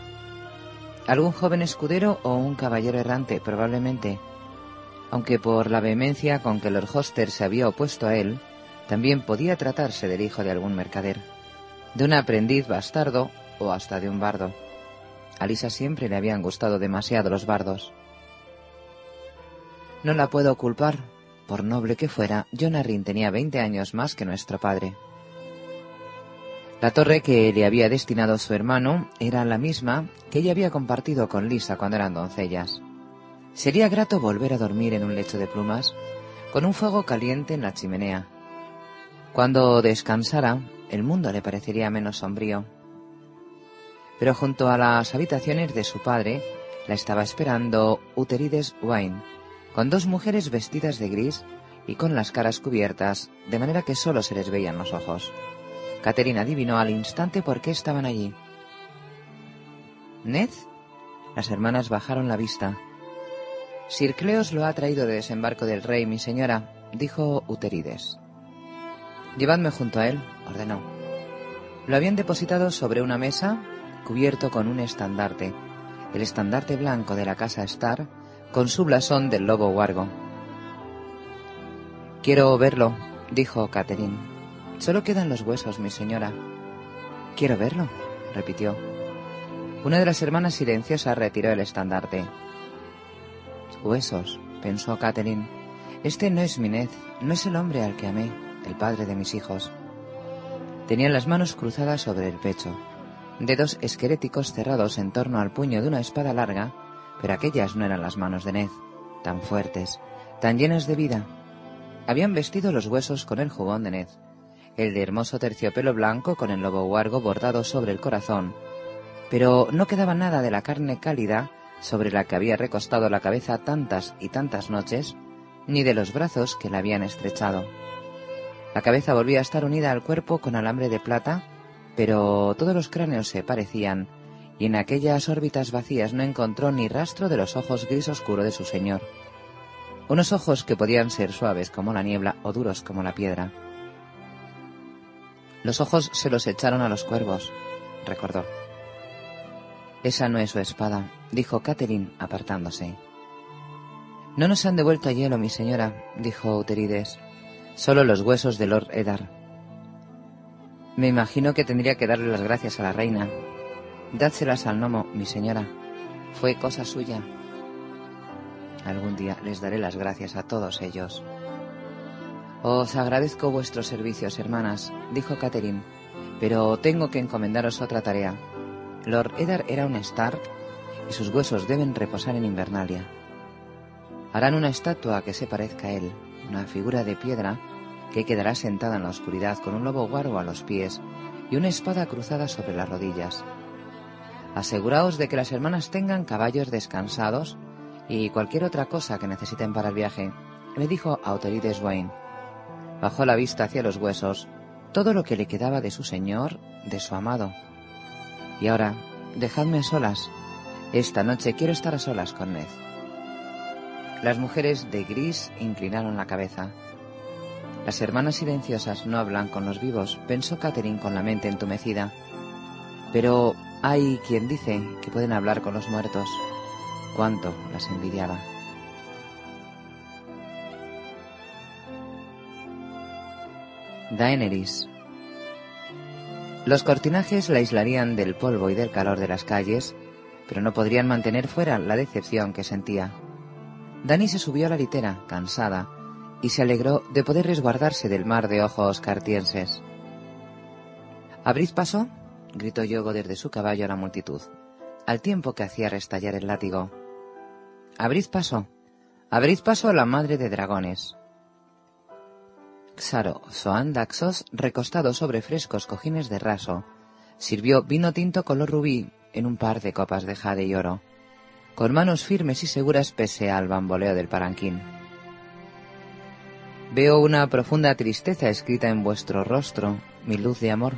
¿Algún joven escudero o un caballero errante? Probablemente. Aunque por la vehemencia con que Lord Hoster se había opuesto a él, también podía tratarse del hijo de algún mercader, de un aprendiz bastardo o hasta de un bardo. A Lisa siempre le habían gustado demasiado los bardos. No la puedo culpar. Por noble que fuera, John Arryn tenía veinte años más que nuestro padre. La torre que le había destinado su hermano era la misma que ella había compartido con Lisa cuando eran doncellas. Sería grato volver a dormir en un lecho de plumas, con un fuego caliente en la chimenea. Cuando descansara, el mundo le parecería menos sombrío pero junto a las habitaciones de su padre la estaba esperando Uterides Wine, con dos mujeres vestidas de gris y con las caras cubiertas, de manera que solo se les veían los ojos. Caterina adivinó al instante por qué estaban allí. ¿Ned? Las hermanas bajaron la vista. Sir Cleos lo ha traído de desembarco del rey, mi señora, dijo Uterides. Llevadme junto a él, ordenó. Lo habían depositado sobre una mesa cubierto con un estandarte, el estandarte blanco de la casa Star, con su blasón del lobo huargo. Quiero verlo, dijo Catherine. Solo quedan los huesos, mi señora. Quiero verlo, repitió. Una de las hermanas silenciosas retiró el estandarte. Huesos, pensó Catherine. Este no es Minez, no es el hombre al que amé, el padre de mis hijos. Tenían las manos cruzadas sobre el pecho, dedos esqueléticos cerrados en torno al puño de una espada larga, pero aquellas no eran las manos de Ned, tan fuertes, tan llenas de vida. Habían vestido los huesos con el jubón de Ned, el de hermoso terciopelo blanco con el lobo huargo bordado sobre el corazón, pero no quedaba nada de la carne cálida sobre la que había recostado la cabeza tantas y tantas noches, ni de los brazos que la habían estrechado. La cabeza volvía a estar unida al cuerpo con alambre de plata, pero todos los cráneos se parecían, y en aquellas órbitas vacías no encontró ni rastro de los ojos gris oscuro de su señor. Unos ojos que podían ser suaves como la niebla o duros como la piedra. Los ojos se los echaron a los cuervos, recordó. Esa no es su espada, dijo Catherine, apartándose. No nos han devuelto a hielo, mi señora, dijo Uterides. Solo los huesos de Lord Eddard. Me imagino que tendría que darle las gracias a la reina. Dádselas al gnomo, mi señora. Fue cosa suya. Algún día les daré las gracias a todos ellos. Os agradezco vuestros servicios, hermanas, dijo Catherine, pero tengo que encomendaros otra tarea. Lord Eddard era un Stark y sus huesos deben reposar en Invernalia. Harán una estatua que se parezca a él, una figura de piedra que quedará sentada en la oscuridad con un lobo guargo a los pies y una espada cruzada sobre las rodillas. Aseguraos de que las hermanas tengan caballos descansados y cualquier otra cosa que necesiten para el viaje, le dijo a Autorides Wayne. Bajó la vista hacia los huesos, todo lo que le quedaba de su señor, de su amado. Y ahora, dejadme a solas. Esta noche quiero estar a solas con Ned. Las mujeres de gris inclinaron la cabeza. Las hermanas silenciosas no hablan con los vivos, pensó Catherine con la mente entumecida. Pero hay quien dice que pueden hablar con los muertos. Cuánto las envidiaba. Daenerys. Los cortinajes la aislarían del polvo y del calor de las calles, pero no podrían mantener fuera la decepción que sentía. Dani se subió a la litera, cansada, y se alegró de poder resguardarse del mar de ojos cartienses. Abrid paso, gritó Yogo desde su caballo a la multitud, al tiempo que hacía restallar el látigo. Abrid paso, abrid paso a la madre de dragones. Xaro Soan Daxos, recostado sobre frescos cojines de raso, sirvió vino tinto color rubí en un par de copas de jade y oro, con manos firmes y seguras pese al bamboleo del paranquín. Veo una profunda tristeza escrita en vuestro rostro, mi luz de amor.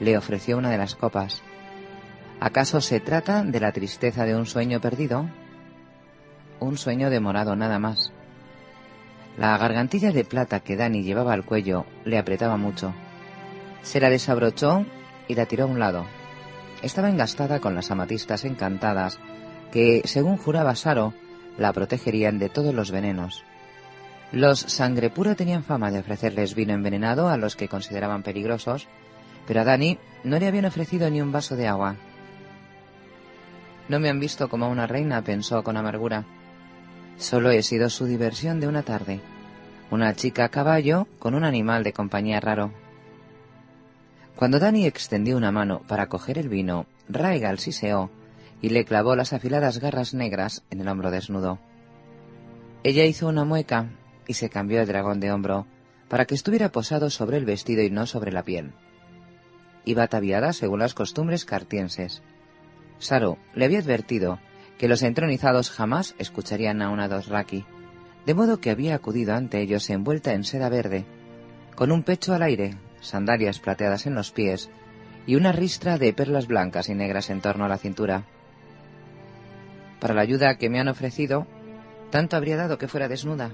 Le ofreció una de las copas. ¿Acaso se trata de la tristeza de un sueño perdido? Un sueño demorado nada más. La gargantilla de plata que Dani llevaba al cuello le apretaba mucho. Se la desabrochó y la tiró a un lado. Estaba engastada con las amatistas encantadas que, según juraba Saro, la protegerían de todos los venenos. Los sangre pura tenían fama de ofrecerles vino envenenado a los que consideraban peligrosos, pero a Dani no le habían ofrecido ni un vaso de agua. No me han visto como una reina, pensó con amargura. Solo he sido su diversión de una tarde. Una chica a caballo con un animal de compañía raro. Cuando Dani extendió una mano para coger el vino, Raigal siseó y le clavó las afiladas garras negras en el hombro desnudo. Ella hizo una mueca y se cambió el dragón de hombro para que estuviera posado sobre el vestido y no sobre la piel. Iba ataviada según las costumbres cartienses. Saru le había advertido que los entronizados jamás escucharían a una Dosraki, de modo que había acudido ante ellos envuelta en seda verde, con un pecho al aire, sandalias plateadas en los pies y una ristra de perlas blancas y negras en torno a la cintura. Para la ayuda que me han ofrecido, tanto habría dado que fuera desnuda.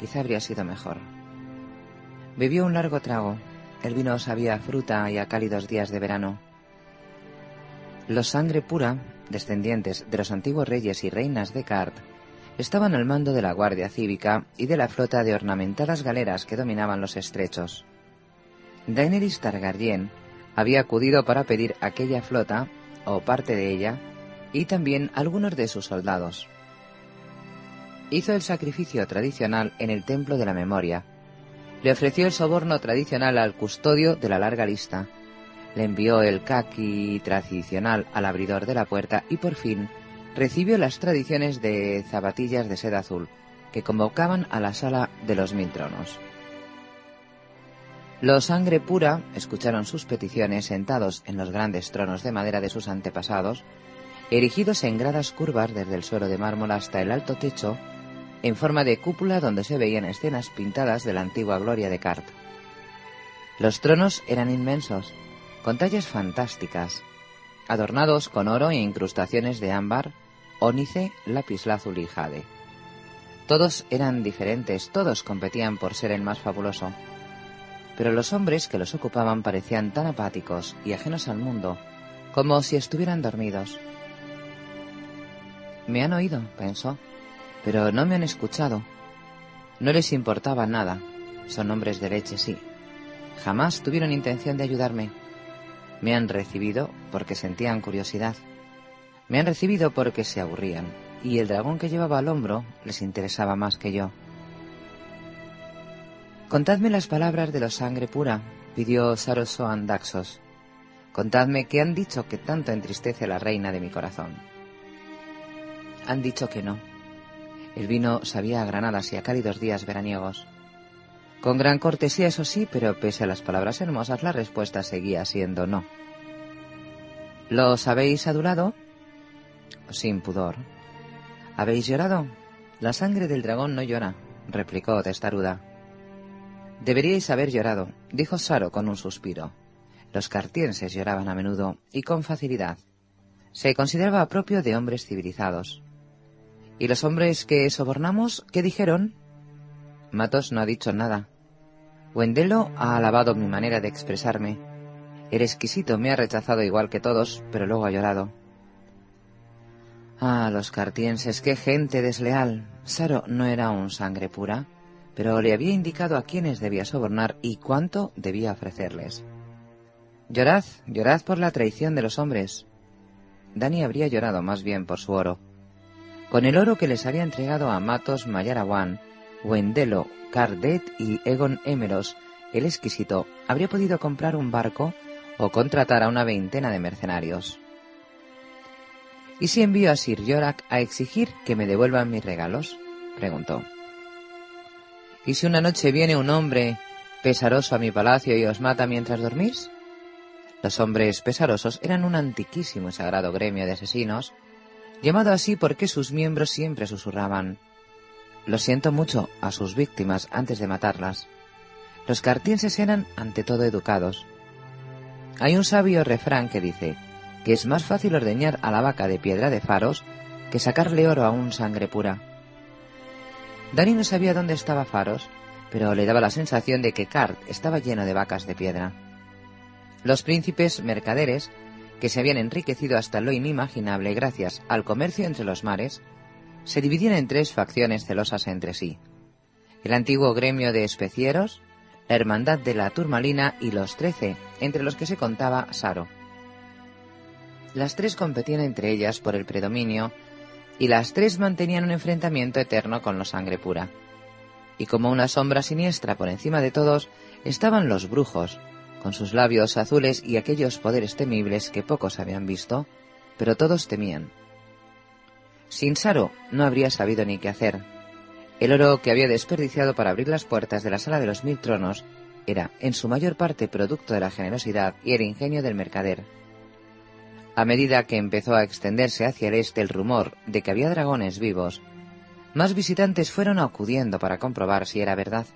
Quizá habría sido mejor. Bebió un largo trago. El vino sabía fruta y a cálidos días de verano. Los sangre pura, descendientes de los antiguos reyes y reinas de Cart, estaban al mando de la Guardia Cívica y de la flota de ornamentadas galeras que dominaban los estrechos. Daenerys Targaryen había acudido para pedir aquella flota, o parte de ella, y también algunos de sus soldados. Hizo el sacrificio tradicional en el Templo de la Memoria. Le ofreció el soborno tradicional al custodio de la larga lista, le envió el kaki tradicional al abridor de la puerta y por fin recibió las tradiciones de zapatillas de seda azul, que convocaban a la sala de los mil tronos. Los sangre pura escucharon sus peticiones sentados en los grandes tronos de madera de sus antepasados, erigidos en gradas curvas desde el suelo de mármol hasta el alto techo, en forma de cúpula donde se veían escenas pintadas de la antigua gloria de Cart. Los tronos eran inmensos, con tallas fantásticas, adornados con oro e incrustaciones de ámbar, ónice, lapislázuli y jade. Todos eran diferentes, todos competían por ser el más fabuloso. Pero los hombres que los ocupaban parecían tan apáticos y ajenos al mundo, como si estuvieran dormidos. Me han oído, pensó, pero no me han escuchado. No les importaba nada. Son hombres de leche, sí. Jamás tuvieron intención de ayudarme. Me han recibido porque sentían curiosidad. Me han recibido porque se aburrían, y el dragón que llevaba al hombro les interesaba más que yo. Contadme las palabras de los sangre pura, pidió Sarosoan Daxos. Contadme qué han dicho que tanto entristece a la reina de mi corazón. Han dicho que no. El vino sabía a granadas y a cálidos días veraniegos. Con gran cortesía, eso sí, pero pese a las palabras hermosas, la respuesta seguía siendo no. ¿Los habéis adulado? Sin pudor. ¿Habéis llorado? La sangre del dragón no llora, replicó Testaruda. Deberíais haber llorado, dijo Saro con un suspiro. Los cartienses lloraban a menudo y con facilidad. Se consideraba propio de hombres civilizados. ¿Y los hombres que sobornamos, qué dijeron? Matos no ha dicho nada. Wendelo ha alabado mi manera de expresarme. El exquisito me ha rechazado igual que todos, pero luego ha llorado. Ah, los cartienses, qué gente desleal. Saro no era un sangre pura, pero le había indicado a quiénes debía sobornar y cuánto debía ofrecerles. Llorad, llorad por la traición de los hombres. Dani habría llorado más bien por su oro. Con el oro que les había entregado a Matos Mayarawan, Wendelo, Cardet y Egon Emeros, el exquisito, habría podido comprar un barco o contratar a una veintena de mercenarios. ¿Y si envío a Sir Yorak a exigir que me devuelvan mis regalos? preguntó. ¿Y si una noche viene un hombre pesaroso a mi palacio y os mata mientras dormís? Los hombres pesarosos eran un antiquísimo y sagrado gremio de asesinos, llamado así porque sus miembros siempre susurraban Lo siento mucho a sus víctimas antes de matarlas. Los cartienses eran ante todo educados. Hay un sabio refrán que dice que es más fácil ordeñar a la vaca de piedra de faros que sacarle oro a un sangre pura. Dani no sabía dónde estaba Faros, pero le daba la sensación de que Cart estaba lleno de vacas de piedra. Los príncipes mercaderes, que se habían enriquecido hasta lo inimaginable gracias al comercio entre los mares, se dividían en tres facciones celosas entre sí. El antiguo gremio de especieros, la hermandad de la turmalina y los trece, entre los que se contaba Saro. Las tres competían entre ellas por el predominio y las tres mantenían un enfrentamiento eterno con la sangre pura. Y como una sombra siniestra por encima de todos estaban los brujos, con sus labios azules y aquellos poderes temibles que pocos habían visto, pero todos temían. Sin Saro no habría sabido ni qué hacer. El oro que había desperdiciado para abrir las puertas de la sala de los mil tronos era, en su mayor parte, producto de la generosidad y el ingenio del mercader. A medida que empezó a extenderse hacia el este el rumor de que había dragones vivos, más visitantes fueron acudiendo para comprobar si era verdad.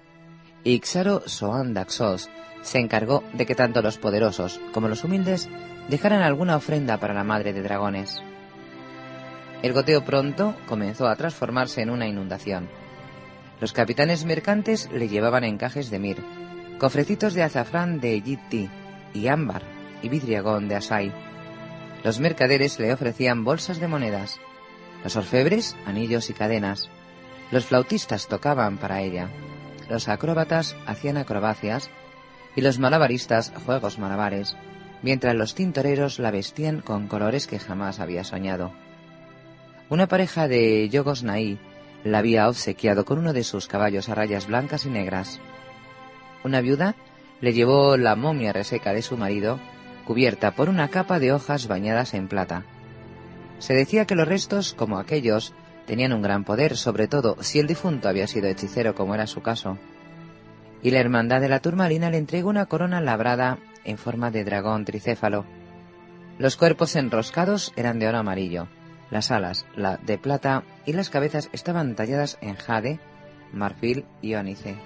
Y Xaro Soandaxos se encargó de que tanto los poderosos como los humildes dejaran alguna ofrenda para la madre de dragones. El goteo pronto comenzó a transformarse en una inundación. Los capitanes mercantes le llevaban encajes de mir, cofrecitos de azafrán de Yitti y ámbar y vidriagón de Asai. Los mercaderes le ofrecían bolsas de monedas, los orfebres anillos y cadenas. Los flautistas tocaban para ella, los acróbatas hacían acrobacias y los malabaristas juegos malabares, mientras los tintoreros la vestían con colores que jamás había soñado. Una pareja de yogos naí la había obsequiado con uno de sus caballos a rayas blancas y negras. Una viuda le llevó la momia reseca de su marido, cubierta por una capa de hojas bañadas en plata. Se decía que los restos, como aquellos, tenían un gran poder, sobre todo si el difunto había sido hechicero, como era su caso. Y la hermandad de la turmalina le entregó una corona labrada en forma de dragón tricéfalo. Los cuerpos enroscados eran de oro amarillo, las alas, la de plata y las cabezas estaban talladas en jade, marfil y ónice.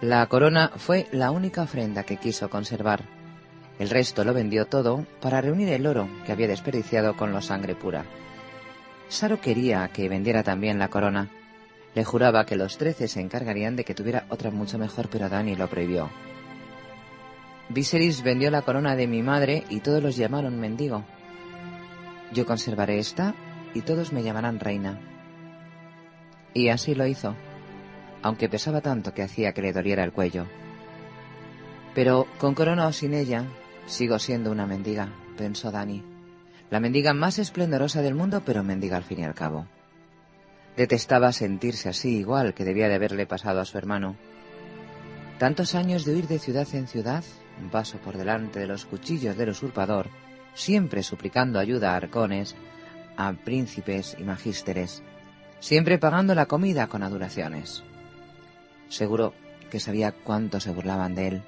La corona fue la única ofrenda que quiso conservar. El resto lo vendió todo para reunir el oro que había desperdiciado con la sangre pura. Saro quería que vendiera también la corona. Le juraba que los trece se encargarían de que tuviera otra mucho mejor, pero Dani lo prohibió. Viserys vendió la corona de mi madre y todos los llamaron mendigo. Yo conservaré esta y todos me llamarán reina. Y así lo hizo, aunque pesaba tanto que hacía que le doliera el cuello. Pero con corona o sin ella, sigo siendo una mendiga, pensó Dani la mendiga más esplendorosa del mundo, pero mendiga al fin y al cabo. Detestaba sentirse así igual que debía de haberle pasado a su hermano. Tantos años de huir de ciudad en ciudad, un paso por delante de los cuchillos del usurpador, siempre suplicando ayuda a arcones, a príncipes y magísteres, siempre pagando la comida con adulaciones. Seguro que sabía cuánto se burlaban de él.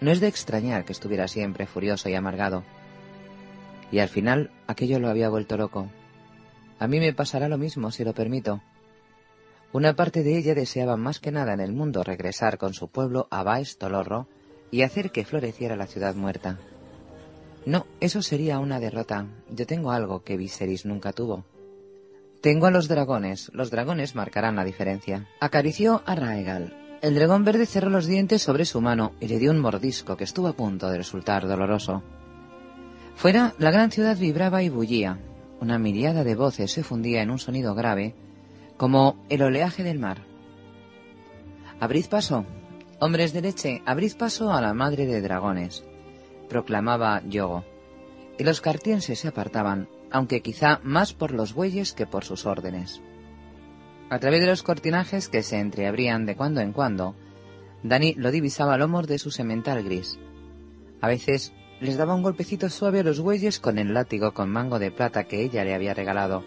No es de extrañar que estuviera siempre furioso y amargado y al final aquello lo había vuelto loco. A mí me pasará lo mismo, si lo permito. Una parte de ella deseaba más que nada en el mundo regresar con su pueblo a Baes Tolorro y hacer que floreciera la ciudad muerta. No, eso sería una derrota. Yo tengo algo que Viserys nunca tuvo. Tengo a los dragones. Los dragones marcarán la diferencia. Acarició a Raegal. El dragón verde cerró los dientes sobre su mano y le dio un mordisco que estuvo a punto de resultar doloroso. Fuera, la gran ciudad vibraba y bullía. Una miriada de voces se fundía en un sonido grave, como el oleaje del mar. Abrid paso, hombres de leche, abrid paso a la madre de dragones, proclamaba Yogo. y los cartienses se apartaban, aunque quizá más por los bueyes que por sus órdenes. A través de los cortinajes que se entreabrían de cuando en cuando, Dani lo divisaba a lomos de su semental gris. A veces les daba un golpecito suave a los bueyes con el látigo con mango de plata que ella le había regalado.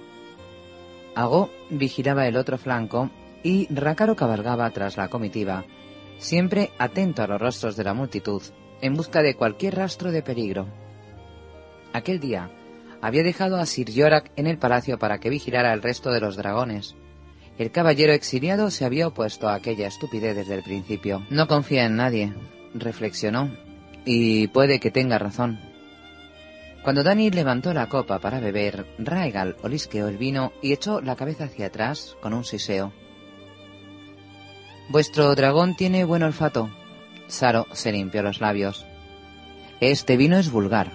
Agó vigilaba el otro flanco y Rácaro cabalgaba tras la comitiva, siempre atento a los rostros de la multitud, en busca de cualquier rastro de peligro. Aquel día había dejado a Sir Yorak en el palacio para que vigilara el resto de los dragones. El caballero exiliado se había opuesto a aquella estupidez desde el principio. No confía en nadie, reflexionó, y puede que tenga razón. Cuando Dani levantó la copa para beber, Raegal olisqueó el vino y echó la cabeza hacia atrás con un siseo. Vuestro dragón tiene buen olfato. Saro se limpió los labios. Este vino es vulgar.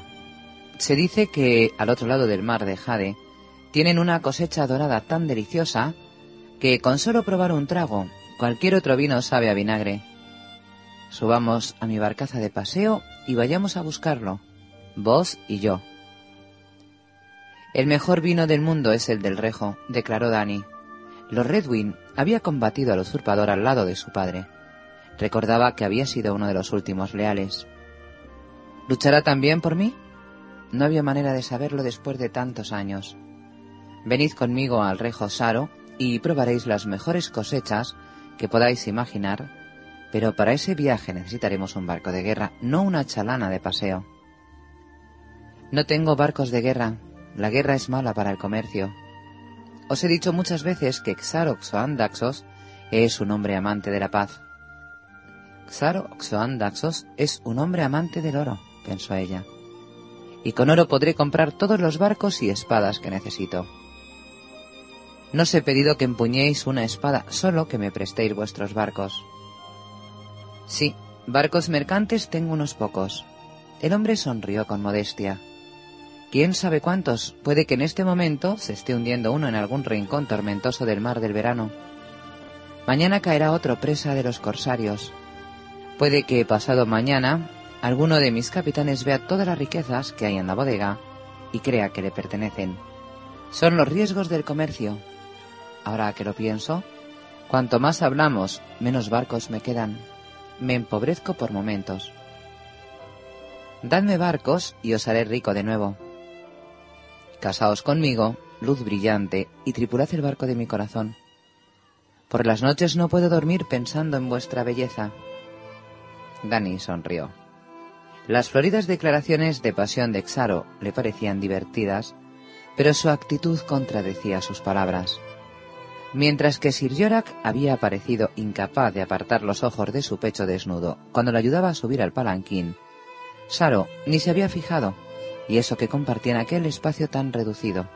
Se dice que al otro lado del mar de Jade tienen una cosecha dorada tan deliciosa que con solo probar un trago cualquier otro vino sabe a vinagre. Subamos a mi barcaza de paseo y vayamos a buscarlo, vos y yo. El mejor vino del mundo es el del Rejo, declaró Dani. Los Redwin había combatido al usurpador al lado de su padre. Recordaba que había sido uno de los últimos leales. ¿Luchará también por mí? No había manera de saberlo después de tantos años. Venid conmigo al Rejo Saro y probaréis las mejores cosechas que podáis imaginar pero para ese viaje necesitaremos un barco de guerra, no una chalana de paseo. No tengo barcos de guerra. La guerra es mala para el comercio. Os he dicho muchas veces que Xarox o Andaxos es un hombre amante de la paz. Xarox o Andaxos es un hombre amante del oro, pensó ella. Y con oro podré comprar todos los barcos y espadas que necesito. No os he pedido que empuñéis una espada, solo que me prestéis vuestros barcos. Sí, barcos mercantes tengo unos pocos. El hombre sonrió con modestia. ¿Quién sabe cuántos? Puede que en este momento se esté hundiendo uno en algún rincón tormentoso del mar del verano. Mañana caerá otro presa de los corsarios. Puede que pasado mañana alguno de mis capitanes vea todas las riquezas que hay en la bodega y crea que le pertenecen. Son los riesgos del comercio. Ahora que lo pienso, cuanto más hablamos, menos barcos me quedan me empobrezco por momentos. Dadme barcos y os haré rico de nuevo. Casaos conmigo, luz brillante, y tripulad el barco de mi corazón. Por las noches no puedo dormir pensando en vuestra belleza. Dani sonrió. Las floridas declaraciones de pasión de Xaro le parecían divertidas, pero su actitud contradecía sus palabras. Mientras que Sir Yorak había parecido incapaz de apartar los ojos de su pecho desnudo cuando le ayudaba a subir al palanquín, Saro ni se había fijado, y eso que compartían aquel espacio tan reducido.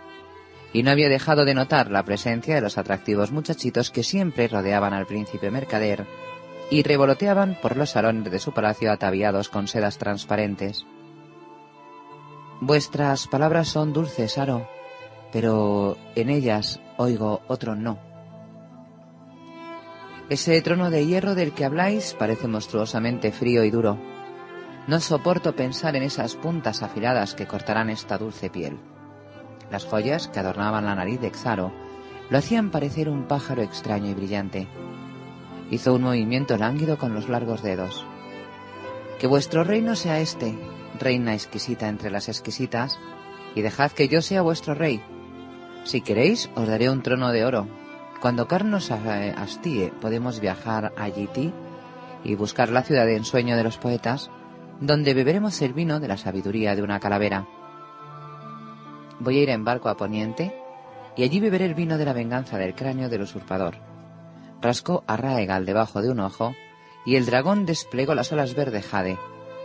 Y no había dejado de notar la presencia de los atractivos muchachitos que siempre rodeaban al príncipe mercader y revoloteaban por los salones de su palacio ataviados con sedas transparentes. Vuestras palabras son dulces, Saro, pero en ellas oigo otro no. Ese trono de hierro del que habláis parece monstruosamente frío y duro. No soporto pensar en esas puntas afiladas que cortarán esta dulce piel. Las joyas que adornaban la nariz de Xaro lo hacían parecer un pájaro extraño y brillante. Hizo un movimiento lánguido con los largos dedos. Que vuestro reino sea este, reina exquisita entre las exquisitas, y dejad que yo sea vuestro rey, si queréis, os daré un trono de oro. Cuando Carnos hastíe, podemos viajar a Yiti y buscar la ciudad de ensueño de los poetas, donde beberemos el vino de la sabiduría de una calavera. Voy a ir en barco a Poniente y allí beberé el vino de la venganza del cráneo del usurpador. Rascó a Raegal debajo de un ojo y el dragón desplegó las alas verde jade,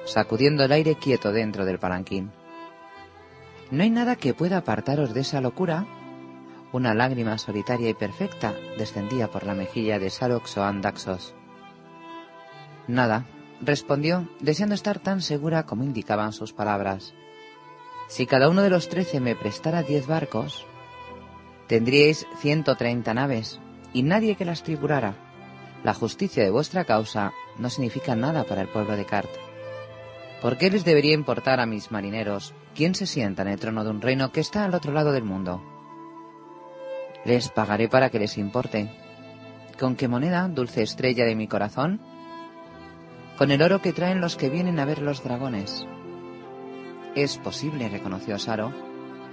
sacudiendo el aire quieto dentro del palanquín. No hay nada que pueda apartaros de esa locura una lágrima solitaria y perfecta descendía por la mejilla de Sarox o Andaxos. Nada, respondió, deseando estar tan segura como indicaban sus palabras. Si cada uno de los trece me prestara diez barcos, tendríais ciento treinta naves y nadie que las tripulara. La justicia de vuestra causa no significa nada para el pueblo de Cart. ¿Por qué les debería importar a mis marineros ¿quién se sienta en el trono de un reino que está al otro lado del mundo? Les pagaré para que les importe. ¿Con qué moneda, dulce estrella de mi corazón? Con el oro que traen los que vienen a ver los dragones. Es posible, reconoció Saro,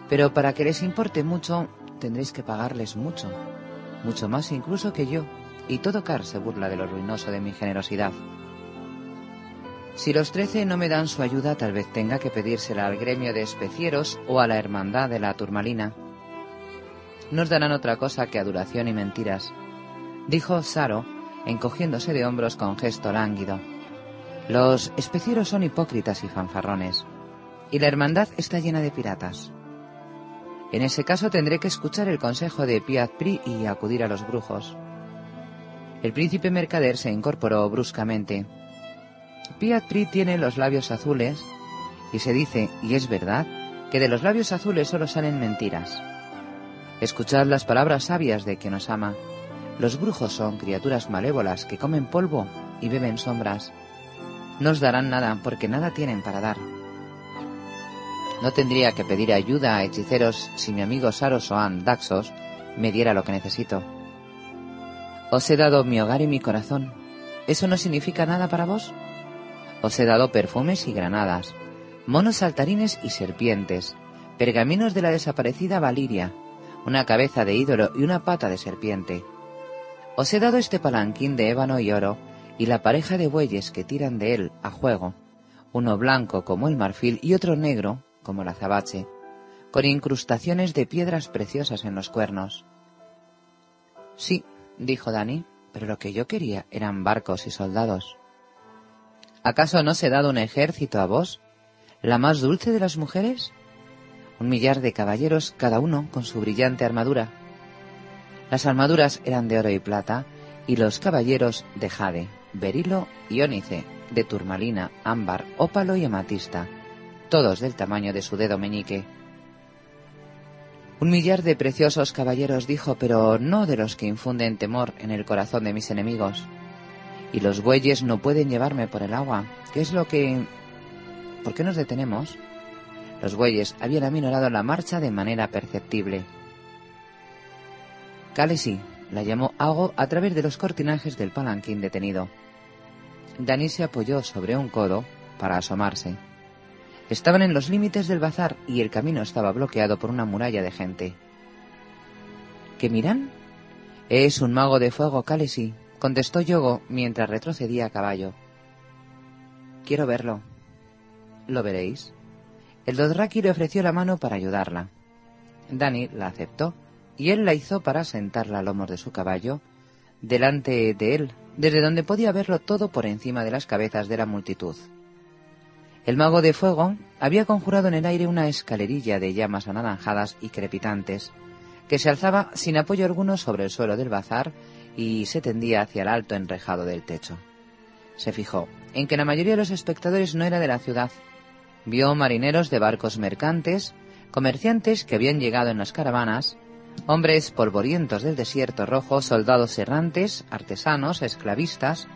pero para que les importe mucho, tendréis que pagarles mucho, mucho más incluso que yo, y todo Car se burla de lo ruinoso de mi generosidad. Si los trece no me dan su ayuda, tal vez tenga que pedírsela al gremio de especieros o a la hermandad de la turmalina. Nos darán otra cosa que adoración y mentiras, dijo Saro, encogiéndose de hombros con gesto lánguido. Los especieros son hipócritas y fanfarrones, y la hermandad está llena de piratas. En ese caso tendré que escuchar el consejo de Piat Pri y acudir a los brujos. El príncipe mercader se incorporó bruscamente Piatri tiene los labios azules y se dice, y es verdad, que de los labios azules solo salen mentiras. Escuchad las palabras sabias de quien nos ama. Los brujos son criaturas malévolas que comen polvo y beben sombras. No os darán nada porque nada tienen para dar. No tendría que pedir ayuda a hechiceros si mi amigo Saros Oan Daxos me diera lo que necesito. Os he dado mi hogar y mi corazón. ¿Eso no significa nada para vos? Os he dado perfumes y granadas, monos saltarines y serpientes, pergaminos de la desaparecida Valiria, una cabeza de ídolo y una pata de serpiente. Os he dado este palanquín de ébano y oro y la pareja de bueyes que tiran de él a juego, uno blanco como el marfil y otro negro como el azabache, con incrustaciones de piedras preciosas en los cuernos. Sí, dijo Dani, pero lo que yo quería eran barcos y soldados. ¿Acaso no se ha dado un ejército a vos, la más dulce de las mujeres? Un millar de caballeros, cada uno con su brillante armadura. Las armaduras eran de oro y plata, y los caballeros de jade, berilo y ónice, de turmalina, ámbar, ópalo y amatista, todos del tamaño de su dedo meñique. Un millar de preciosos caballeros dijo, pero no de los que infunden temor en el corazón de mis enemigos y los bueyes no pueden llevarme por el agua. ¿Qué es lo que... ¿Por qué nos detenemos? Los bueyes habían aminorado la marcha de manera perceptible. Calesi la llamó Ago a través de los cortinajes del palanquín detenido. Dani se apoyó sobre un codo para asomarse. Estaban en los límites del bazar y el camino estaba bloqueado por una muralla de gente. ¿Qué miran? Es un mago de fuego, Calesi, contestó Yogo mientras retrocedía a caballo. Quiero verlo. Lo veréis. El Dothraki le ofreció la mano para ayudarla. Dani la aceptó y él la hizo para sentarla a lomos de su caballo delante de él, desde donde podía verlo todo por encima de las cabezas de la multitud. El mago de fuego había conjurado en el aire una escalerilla de llamas anaranjadas y crepitantes, que se alzaba sin apoyo alguno sobre el suelo del bazar y se tendía hacia el alto enrejado del techo. Se fijó en que la mayoría de los espectadores no era de la ciudad. Vio marineros de barcos mercantes, comerciantes que habían llegado en las caravanas, hombres polvorientos del desierto rojo, soldados errantes, artesanos, esclavistas.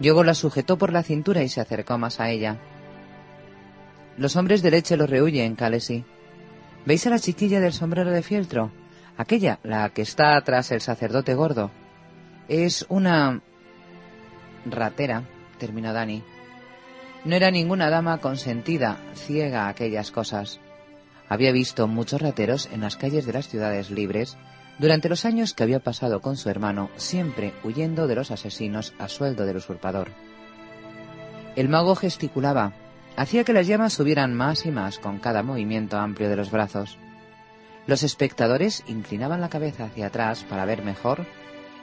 Yogo la sujetó por la cintura y se acercó más a ella. Los hombres de leche lo rehuyen, Calesi. ¿Veis a la chiquilla del sombrero de fieltro? Aquella, la que está tras el sacerdote gordo. Es una ratera, terminó Dani. No era ninguna dama consentida, ciega a aquellas cosas. Había visto muchos rateros en las calles de las ciudades libres durante los años que había pasado con su hermano, siempre huyendo de los asesinos a sueldo del usurpador. El mago gesticulaba, hacía que las llamas subieran más y más con cada movimiento amplio de los brazos. Los espectadores inclinaban la cabeza hacia atrás para ver mejor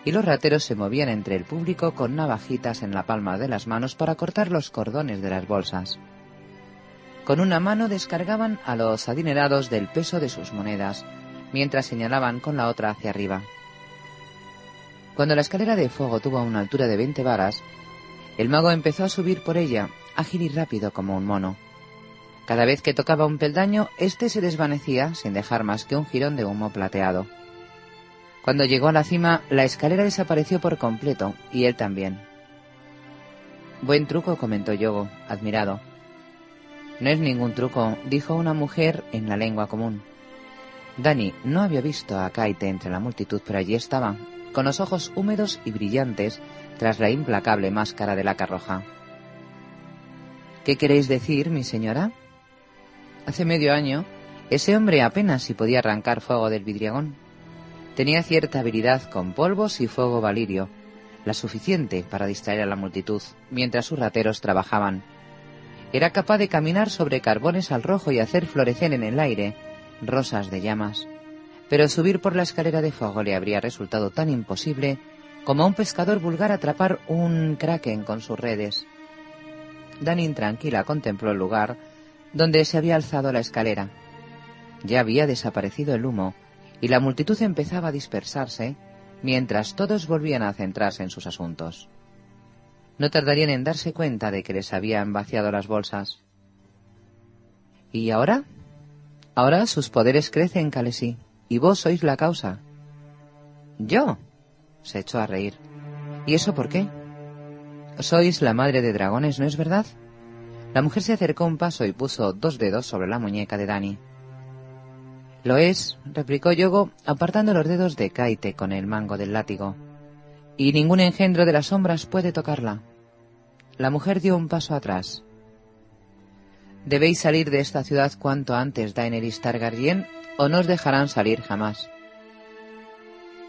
y los rateros se movían entre el público con navajitas en la palma de las manos para cortar los cordones de las bolsas. Con una mano descargaban a los adinerados del peso de sus monedas, mientras señalaban con la otra hacia arriba. Cuando la escalera de fuego tuvo una altura de veinte varas, el mago empezó a subir por ella, ágil y rápido como un mono. Cada vez que tocaba un peldaño, éste se desvanecía sin dejar más que un jirón de humo plateado. Cuando llegó a la cima, la escalera desapareció por completo, y él también. Buen truco, comentó Yogo, admirado. No es ningún truco, dijo una mujer en la lengua común. Dani no había visto a Kaite entre la multitud, pero allí estaba, con los ojos húmedos y brillantes tras la implacable máscara de la carroja. ¿Qué queréis decir, mi señora? Hace medio año, ese hombre apenas si podía arrancar fuego del vidriagón. Tenía cierta habilidad con polvos y fuego valirio, la suficiente para distraer a la multitud mientras sus rateros trabajaban. Era capaz de caminar sobre carbones al rojo y hacer florecer en el aire rosas de llamas, pero subir por la escalera de fuego le habría resultado tan imposible como a un pescador vulgar atrapar un kraken con sus redes. Dani intranquila contempló el lugar donde se había alzado la escalera. Ya había desaparecido el humo y la multitud empezaba a dispersarse mientras todos volvían a centrarse en sus asuntos. No tardarían en darse cuenta de que les habían vaciado las bolsas. ¿Y ahora? Ahora sus poderes crecen, Calesi, y vos sois la causa. ¿Yo? se echó a reír. ¿Y eso por qué? Sois la madre de dragones, ¿no es verdad? La mujer se acercó un paso y puso dos dedos sobre la muñeca de Dani. Lo es, replicó Yogo, apartando los dedos de Kaite con el mango del látigo. Y ningún engendro de las sombras puede tocarla. La mujer dio un paso atrás. Debéis salir de esta ciudad cuanto antes, Daenerys Targaryen, o no os dejarán salir jamás.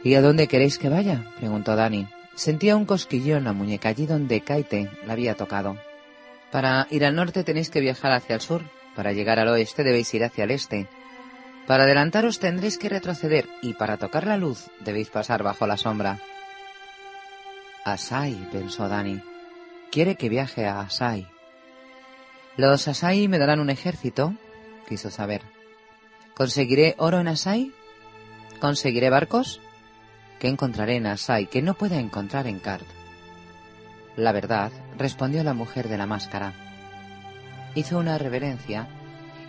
¿Y a dónde queréis que vaya? preguntó Dani. Sentía un cosquilleo en la muñeca allí donde Kaite la había tocado. Para ir al norte tenéis que viajar hacia el sur. Para llegar al oeste debéis ir hacia el este. Para adelantaros tendréis que retroceder y para tocar la luz debéis pasar bajo la sombra. Asai, pensó Dani. Quiere que viaje a Asai. ¿Los Asai me darán un ejército? quiso saber. ¿Conseguiré oro en Asai? ¿Conseguiré barcos? ¿Qué encontraré en Asai que no pueda encontrar en Kart? La verdad, respondió la mujer de la máscara. Hizo una reverencia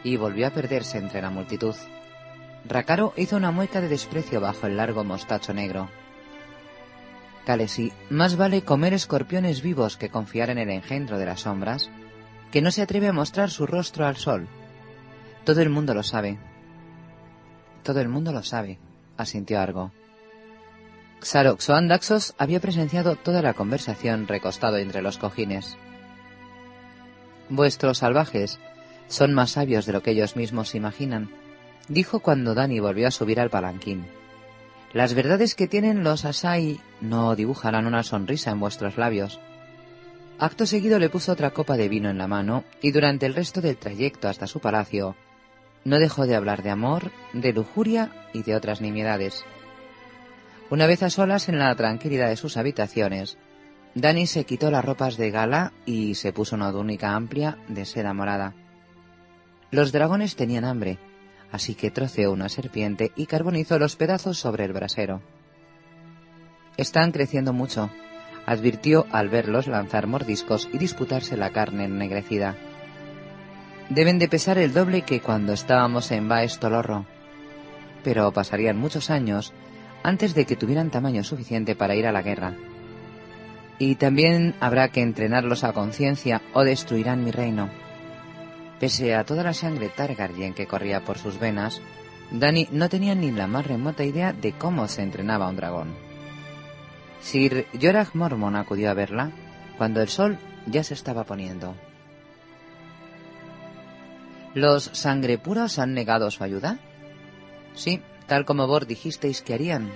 y volvió a perderse entre la multitud. Rakaro hizo una mueca de desprecio bajo el largo mostacho negro. Kalesi, más vale comer escorpiones vivos que confiar en el engendro de las sombras, que no se atreve a mostrar su rostro al sol. Todo el mundo lo sabe. Todo el mundo lo sabe, asintió Argo. Xarox o Andaxos había presenciado toda la conversación recostado entre los cojines. Vuestros salvajes son más sabios de lo que ellos mismos imaginan, dijo cuando Dani volvió a subir al palanquín. Las verdades que tienen los Asai no dibujarán una sonrisa en vuestros labios. Acto seguido le puso otra copa de vino en la mano y durante el resto del trayecto hasta su palacio no dejó de hablar de amor, de lujuria y de otras nimiedades. Una vez a solas en la tranquilidad de sus habitaciones, Dani se quitó las ropas de gala y se puso una túnica amplia de seda morada. Los dragones tenían hambre así que troceó una serpiente y carbonizó los pedazos sobre el brasero. Están creciendo mucho, advirtió al verlos lanzar mordiscos y disputarse la carne ennegrecida. Deben de pesar el doble que cuando estábamos en Baes Tolorro, pero pasarían muchos años antes de que tuvieran tamaño suficiente para ir a la guerra. Y también habrá que entrenarlos a conciencia o destruirán mi reino. Pese a toda la sangre Targaryen que corría por sus venas, Dani no tenía ni la más remota idea de cómo se entrenaba un dragón. Sir Jorah Mormon acudió a verla cuando el sol ya se estaba poniendo. ¿Los sangre puros han negado su ayuda? Sí, tal como vos dijisteis que harían.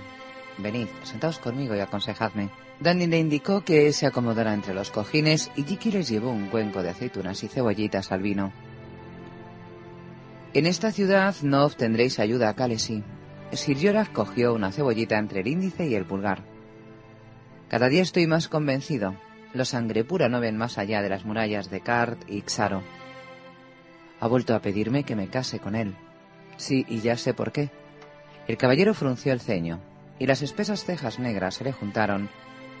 Venid, sentaos conmigo y aconsejadme. Dani le indicó que se acomodara entre los cojines y Jiki les llevó un cuenco de aceitunas y cebollitas al vino. En esta ciudad no obtendréis ayuda a Kalesi. Sir Jorah cogió una cebollita entre el índice y el pulgar. Cada día estoy más convencido. Los sangre pura no ven más allá de las murallas de Kart y Xaro. Ha vuelto a pedirme que me case con él. Sí, y ya sé por qué. El caballero frunció el ceño, y las espesas cejas negras se le juntaron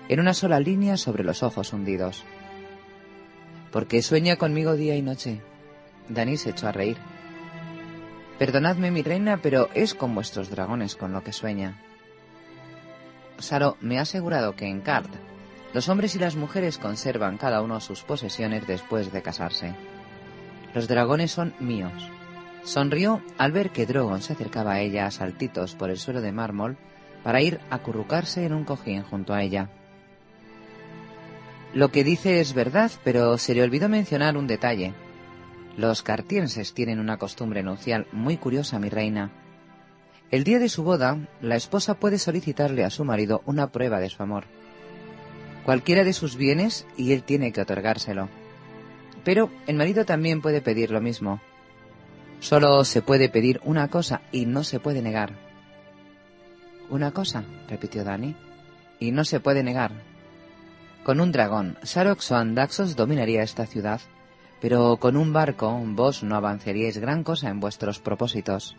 en una sola línea sobre los ojos hundidos. Porque sueña conmigo día y noche. Dani se echó a reír. Perdonadme, mi reina, pero es con vuestros dragones con lo que sueña. Saro me ha asegurado que en Card los hombres y las mujeres conservan cada uno sus posesiones después de casarse. Los dragones son míos. Sonrió al ver que Drogon se acercaba a ella a saltitos por el suelo de mármol para ir a acurrucarse en un cojín junto a ella. Lo que dice es verdad, pero se le olvidó mencionar un detalle. Los cartienses tienen una costumbre nupcial muy curiosa, mi reina. El día de su boda, la esposa puede solicitarle a su marido una prueba de su amor. Cualquiera de sus bienes y él tiene que otorgárselo. Pero el marido también puede pedir lo mismo. Solo se puede pedir una cosa y no se puede negar. Una cosa, repitió Dani, y no se puede negar. Con un dragón, Sarox o Andaxos dominaría esta ciudad, pero con un barco vos no avanzaríais gran cosa en vuestros propósitos.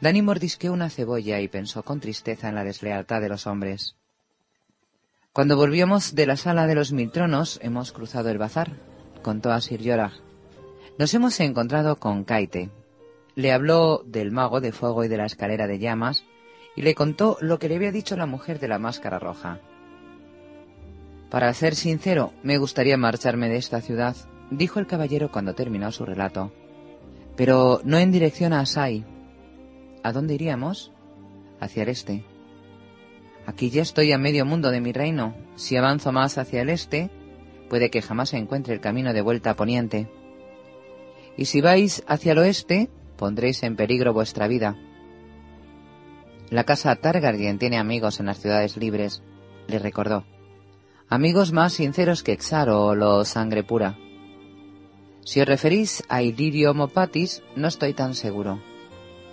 Dani mordisqueó una cebolla y pensó con tristeza en la deslealtad de los hombres. Cuando volvíamos de la sala de los mil tronos, hemos cruzado el bazar, contó a Sir Yorah. Nos hemos encontrado con Kaite. Le habló del mago de fuego y de la escalera de llamas, y le contó lo que le había dicho la mujer de la máscara roja. Para ser sincero, me gustaría marcharme de esta ciudad, dijo el caballero cuando terminó su relato. Pero no en dirección a Asai. ¿A dónde iríamos? Hacia el este. Aquí ya estoy a medio mundo de mi reino. Si avanzo más hacia el este, puede que jamás encuentre el camino de vuelta a poniente. Y si vais hacia el oeste, pondréis en peligro vuestra vida. La casa Targaryen tiene amigos en las ciudades libres, le recordó. Amigos más sinceros que Xaro o los Sangre Pura. Si os referís a Ilirio Mopatis, no estoy tan seguro.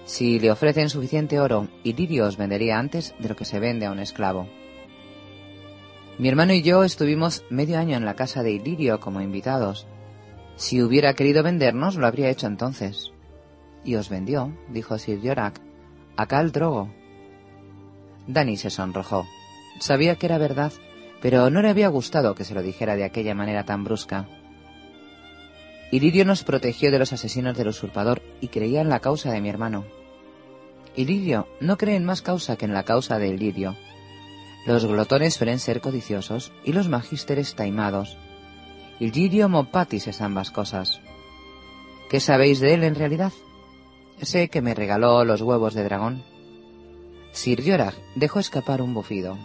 Si le ofrecen suficiente oro, Ilirio os vendería antes de lo que se vende a un esclavo. Mi hermano y yo estuvimos medio año en la casa de Ilirio como invitados. Si hubiera querido vendernos, lo habría hecho entonces. Y os vendió, dijo Sir Yorak, a Cal Drogo. Dani se sonrojó. Sabía que era verdad, pero no le había gustado que se lo dijera de aquella manera tan brusca. Ilirio nos protegió de los asesinos del usurpador y creía en la causa de mi hermano. Ilirio no cree en más causa que en la causa de Ilirio. Los glotones suelen ser codiciosos y los magísteres taimados. Ilirio Mopatis es ambas cosas. ¿Qué sabéis de él en realidad? Sé que me regaló los huevos de dragón. Sir Yorah dejó escapar un bufido.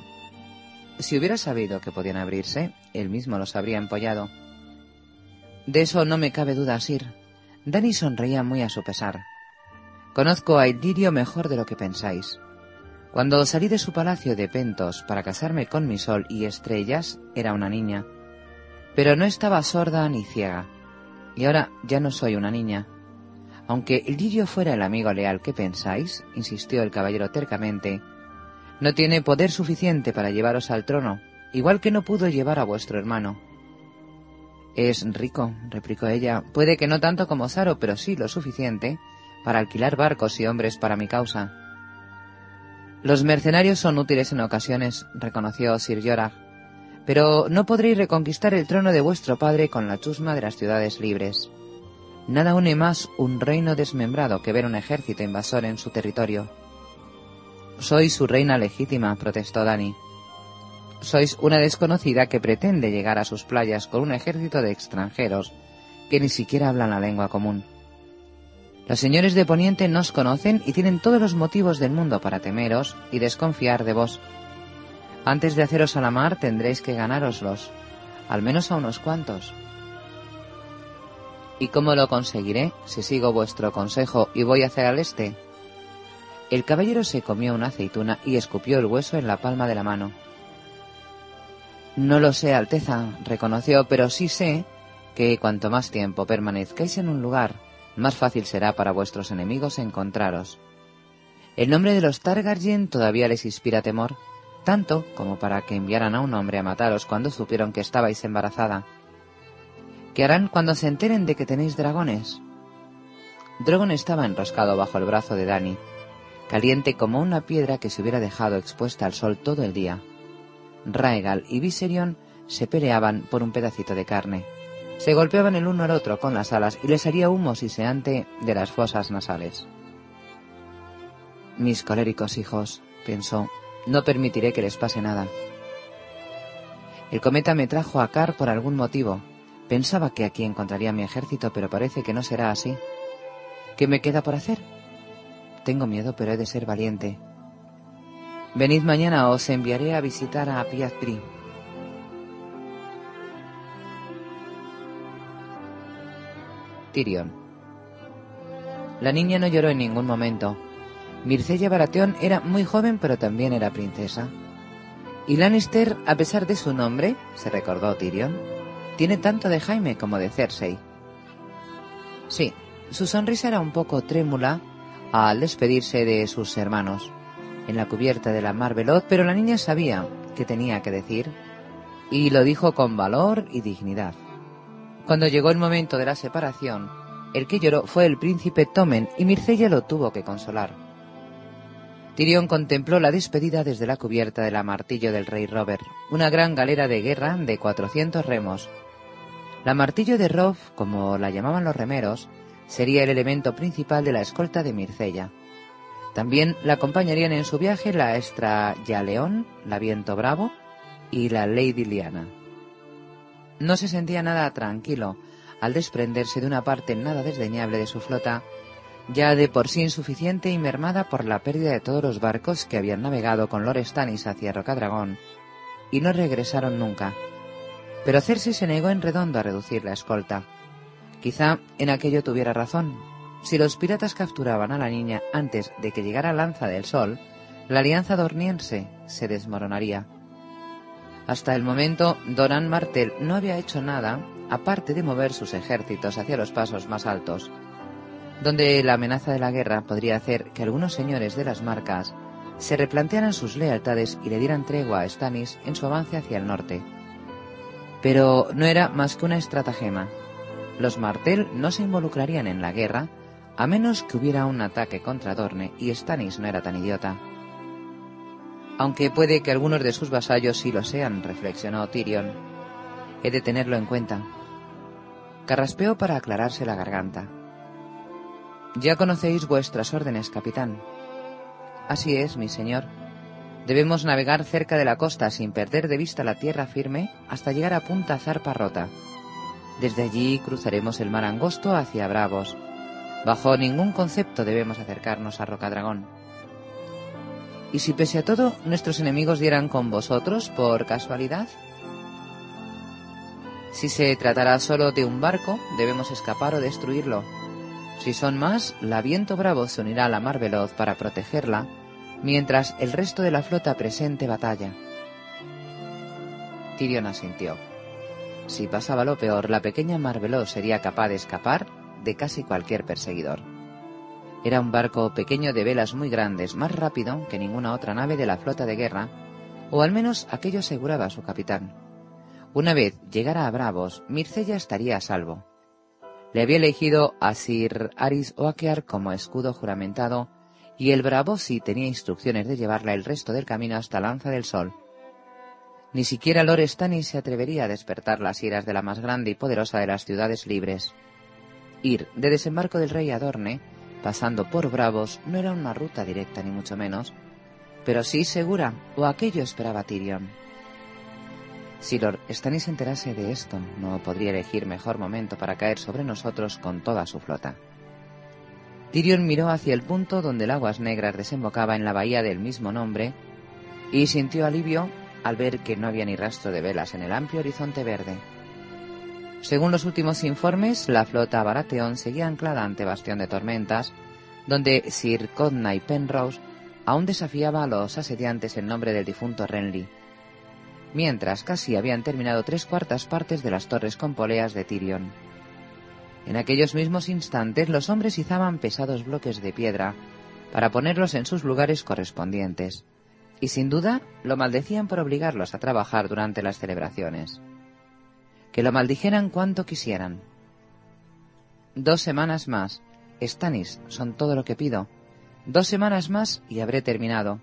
Si hubiera sabido que podían abrirse, él mismo los habría empollado. De eso no me cabe duda, Sir. Dani sonreía muy a su pesar. Conozco a Ilirio mejor de lo que pensáis. Cuando salí de su palacio de Pentos para casarme con mi sol y estrellas, era una niña. Pero no estaba sorda ni ciega. Y ahora ya no soy una niña. Aunque Ilirio fuera el amigo leal que pensáis, insistió el caballero tercamente, no tiene poder suficiente para llevaros al trono, igual que no pudo llevar a vuestro hermano. Es rico, replicó ella. Puede que no tanto como Saro, pero sí lo suficiente para alquilar barcos y hombres para mi causa. Los mercenarios son útiles en ocasiones, reconoció Sir Yorah, pero no podréis reconquistar el trono de vuestro padre con la chusma de las ciudades libres. Nada une más un reino desmembrado que ver un ejército invasor en su territorio. Soy su reina legítima, protestó Dani. Sois una desconocida que pretende llegar a sus playas con un ejército de extranjeros que ni siquiera hablan la lengua común. Los señores de Poniente nos conocen y tienen todos los motivos del mundo para temeros y desconfiar de vos. Antes de haceros a la mar tendréis que ganároslos, al menos a unos cuantos. ¿Y cómo lo conseguiré si sigo vuestro consejo y voy hacia el este? El caballero se comió una aceituna y escupió el hueso en la palma de la mano. No lo sé, Alteza, reconoció, pero sí sé que cuanto más tiempo permanezcáis en un lugar, más fácil será para vuestros enemigos encontraros. El nombre de los Targaryen todavía les inspira temor, tanto como para que enviaran a un hombre a mataros cuando supieron que estabais embarazada. ¿Qué harán cuando se enteren de que tenéis dragones? Drogon estaba enroscado bajo el brazo de Dani, caliente como una piedra que se hubiera dejado expuesta al sol todo el día. Raegal y Viserion se peleaban por un pedacito de carne. Se golpeaban el uno al otro con las alas y les haría humo siseante de las fosas nasales. Mis coléricos hijos, pensó, no permitiré que les pase nada. El cometa me trajo a Car por algún motivo, Pensaba que aquí encontraría mi ejército, pero parece que no será así. ¿Qué me queda por hacer? Tengo miedo, pero he de ser valiente. Venid mañana, os enviaré a visitar a Piazpri. Tyrion. La niña no lloró en ningún momento. Mircella Baratheon era muy joven, pero también era princesa. Y Lannister, a pesar de su nombre, se recordó Tyrion, tiene tanto de Jaime como de Cersei. Sí, su sonrisa era un poco trémula al despedirse de sus hermanos en la cubierta de la mar veloz, pero la niña sabía que tenía que decir y lo dijo con valor y dignidad. Cuando llegó el momento de la separación, el que lloró fue el príncipe Tomen y Mircella lo tuvo que consolar. Tyrion contempló la despedida desde la cubierta de la martillo del rey Robert, una gran galera de guerra de 400 remos. La martillo de Rob, como la llamaban los remeros, sería el elemento principal de la escolta de Mircella. También la acompañarían en su viaje la Estra León, la Viento Bravo y la Lady Liana. No se sentía nada tranquilo al desprenderse de una parte nada desdeñable de su flota, ya de por sí insuficiente y mermada por la pérdida de todos los barcos que habían navegado con Lord Stannis hacia Rocadragón, y no regresaron nunca. Pero Cersei se negó en redondo a reducir la escolta. Quizá en aquello tuviera razón. Si los piratas capturaban a la niña antes de que llegara Lanza del Sol, la alianza dorniense se desmoronaría. Hasta el momento, Doran Martel no había hecho nada aparte de mover sus ejércitos hacia los pasos más altos, donde la amenaza de la guerra podría hacer que algunos señores de las marcas se replantearan sus lealtades y le dieran tregua a Stannis en su avance hacia el norte. Pero no era más que una estratagema. Los Martel no se involucrarían en la guerra a menos que hubiera un ataque contra Dorne y Stannis no era tan idiota. Aunque puede que algunos de sus vasallos sí lo sean, reflexionó Tyrion. He de tenerlo en cuenta. Carraspeó para aclararse la garganta. Ya conocéis vuestras órdenes, capitán. Así es, mi señor. Debemos navegar cerca de la costa sin perder de vista la tierra firme hasta llegar a Punta Zarpa Rota. Desde allí cruzaremos el mar angosto hacia Bravos. Bajo ningún concepto debemos acercarnos a Rocadragón. ¿Y si pese a todo nuestros enemigos dieran con vosotros por casualidad? Si se tratará solo de un barco, debemos escapar o destruirlo. Si son más, la Viento Bravo se unirá a la Mar Veloz para protegerla mientras el resto de la flota presente batalla. Tyrion asintió. Si pasaba lo peor, la pequeña Marveló sería capaz de escapar de casi cualquier perseguidor. Era un barco pequeño de velas muy grandes, más rápido que ninguna otra nave de la flota de guerra, o al menos aquello aseguraba su capitán. Una vez llegara a Bravos, Mircella estaría a salvo. Le había elegido a Sir Aris Oakear como escudo juramentado y el Bravo sí tenía instrucciones de llevarla el resto del camino hasta Lanza del Sol. Ni siquiera Lord se atrevería a despertar las iras de la más grande y poderosa de las ciudades libres. Ir de desembarco del rey Adorne, pasando por Bravos, no era una ruta directa ni mucho menos, pero sí segura, o aquello esperaba Tyrion. Si Lord Stannis se enterase de esto, no podría elegir mejor momento para caer sobre nosotros con toda su flota. Tyrion miró hacia el punto donde el aguas negras desembocaba en la bahía del mismo nombre y sintió alivio al ver que no había ni rastro de velas en el amplio horizonte verde. Según los últimos informes, la flota Baratheon seguía anclada ante Bastión de Tormentas, donde Sir Codna y Penrose aún desafiaba a los asediantes en nombre del difunto Renly, mientras casi habían terminado tres cuartas partes de las torres con poleas de Tyrion. En aquellos mismos instantes los hombres izaban pesados bloques de piedra para ponerlos en sus lugares correspondientes, y sin duda lo maldecían por obligarlos a trabajar durante las celebraciones. Que lo maldijeran cuanto quisieran. Dos semanas más. Stanis, son todo lo que pido. Dos semanas más y habré terminado.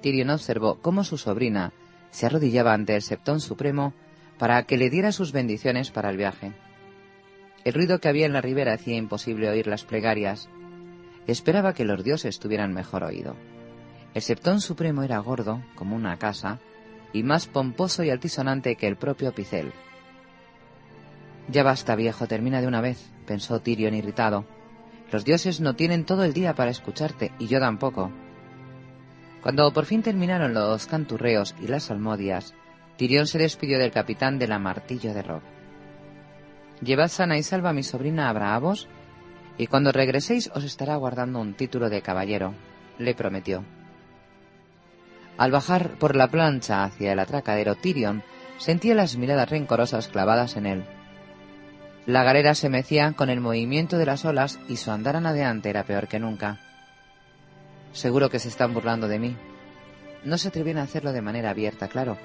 Tyrion observó cómo su sobrina se arrodillaba ante el Septón Supremo para que le diera sus bendiciones para el viaje. El ruido que había en la ribera hacía imposible oír las plegarias. Esperaba que los dioses tuvieran mejor oído. El septón supremo era gordo, como una casa, y más pomposo y altisonante que el propio Picel. Ya basta, viejo, termina de una vez, pensó Tyrion irritado. Los dioses no tienen todo el día para escucharte, y yo tampoco. Cuando por fin terminaron los canturreos y las almodias, Tyrion se despidió del capitán de la Martillo de Rob. Llevad sana y salva a mi sobrina a Braavos, y cuando regreséis os estará guardando un título de caballero, le prometió. Al bajar por la plancha hacia el atracadero, Tyrion sentía las miradas rencorosas clavadas en él. La galera se mecía con el movimiento de las olas y su andar adelante era peor que nunca. Seguro que se están burlando de mí. No se atrevían a hacerlo de manera abierta, claro,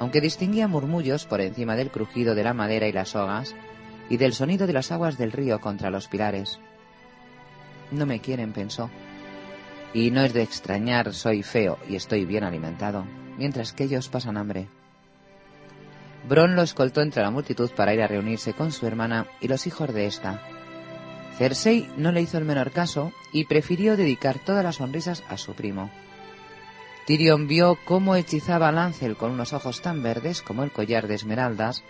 aunque distinguía murmullos por encima del crujido de la madera y las sogas y del sonido de las aguas del río contra los pilares. No me quieren, pensó. Y no es de extrañar, soy feo y estoy bien alimentado, mientras que ellos pasan hambre. Bron lo escoltó entre la multitud para ir a reunirse con su hermana y los hijos de ésta. Cersei no le hizo el menor caso y prefirió dedicar todas las sonrisas a su primo. Tyrion vio cómo hechizaba a Lancel con unos ojos tan verdes como el collar de esmeraldas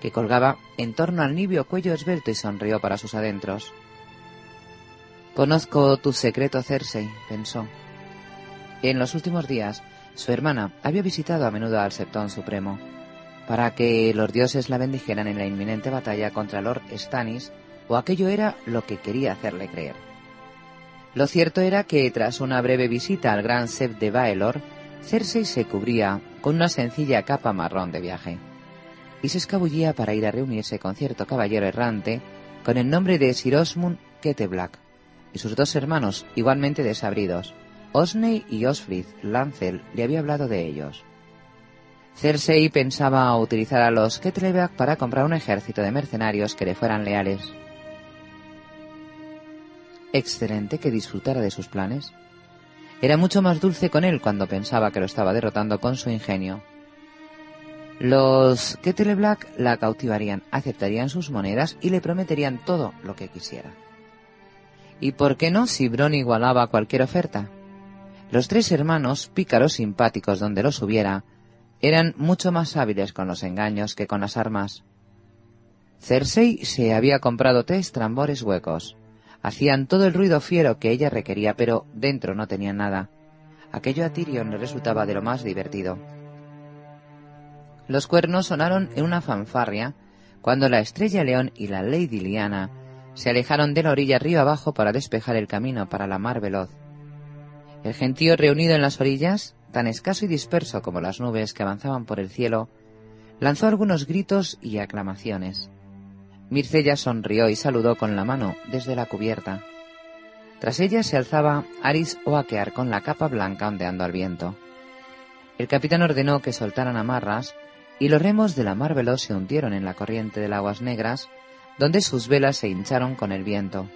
que colgaba en torno al nibio cuello esbelto y sonrió para sus adentros. Conozco tu secreto, Cersei, pensó. En los últimos días, su hermana había visitado a menudo al Septón Supremo para que los dioses la bendijeran en la inminente batalla contra Lord Stannis, o aquello era lo que quería hacerle creer. Lo cierto era que tras una breve visita al gran Sep de Baelor, Cersei se cubría con una sencilla capa marrón de viaje y se escabullía para ir a reunirse con cierto caballero errante con el nombre de Sir Osmund Keteblack y sus dos hermanos igualmente desabridos. Osney y Osfrith Lancel le había hablado de ellos. Cersei pensaba utilizar a los Ketlebeak para comprar un ejército de mercenarios que le fueran leales. Excelente que disfrutara de sus planes. Era mucho más dulce con él cuando pensaba que lo estaba derrotando con su ingenio. Los Kettleblack la cautivarían, aceptarían sus monedas y le prometerían todo lo que quisiera. ¿Y por qué no si Bron igualaba cualquier oferta? Los tres hermanos, pícaros simpáticos donde los hubiera, eran mucho más hábiles con los engaños que con las armas. Cersei se había comprado tres trambores huecos. Hacían todo el ruido fiero que ella requería, pero dentro no tenían nada. Aquello a Tyrion le resultaba de lo más divertido. Los cuernos sonaron en una fanfarria cuando la estrella león y la lady Liana se alejaron de la orilla río abajo para despejar el camino para la mar veloz. El gentío reunido en las orillas tan escaso y disperso como las nubes que avanzaban por el cielo, lanzó algunos gritos y aclamaciones. Mircella sonrió y saludó con la mano desde la cubierta. Tras ella se alzaba Aris Oakear con la capa blanca ondeando al viento. El capitán ordenó que soltaran amarras y los remos de la mar veloz se hundieron en la corriente de aguas negras, donde sus velas se hincharon con el viento.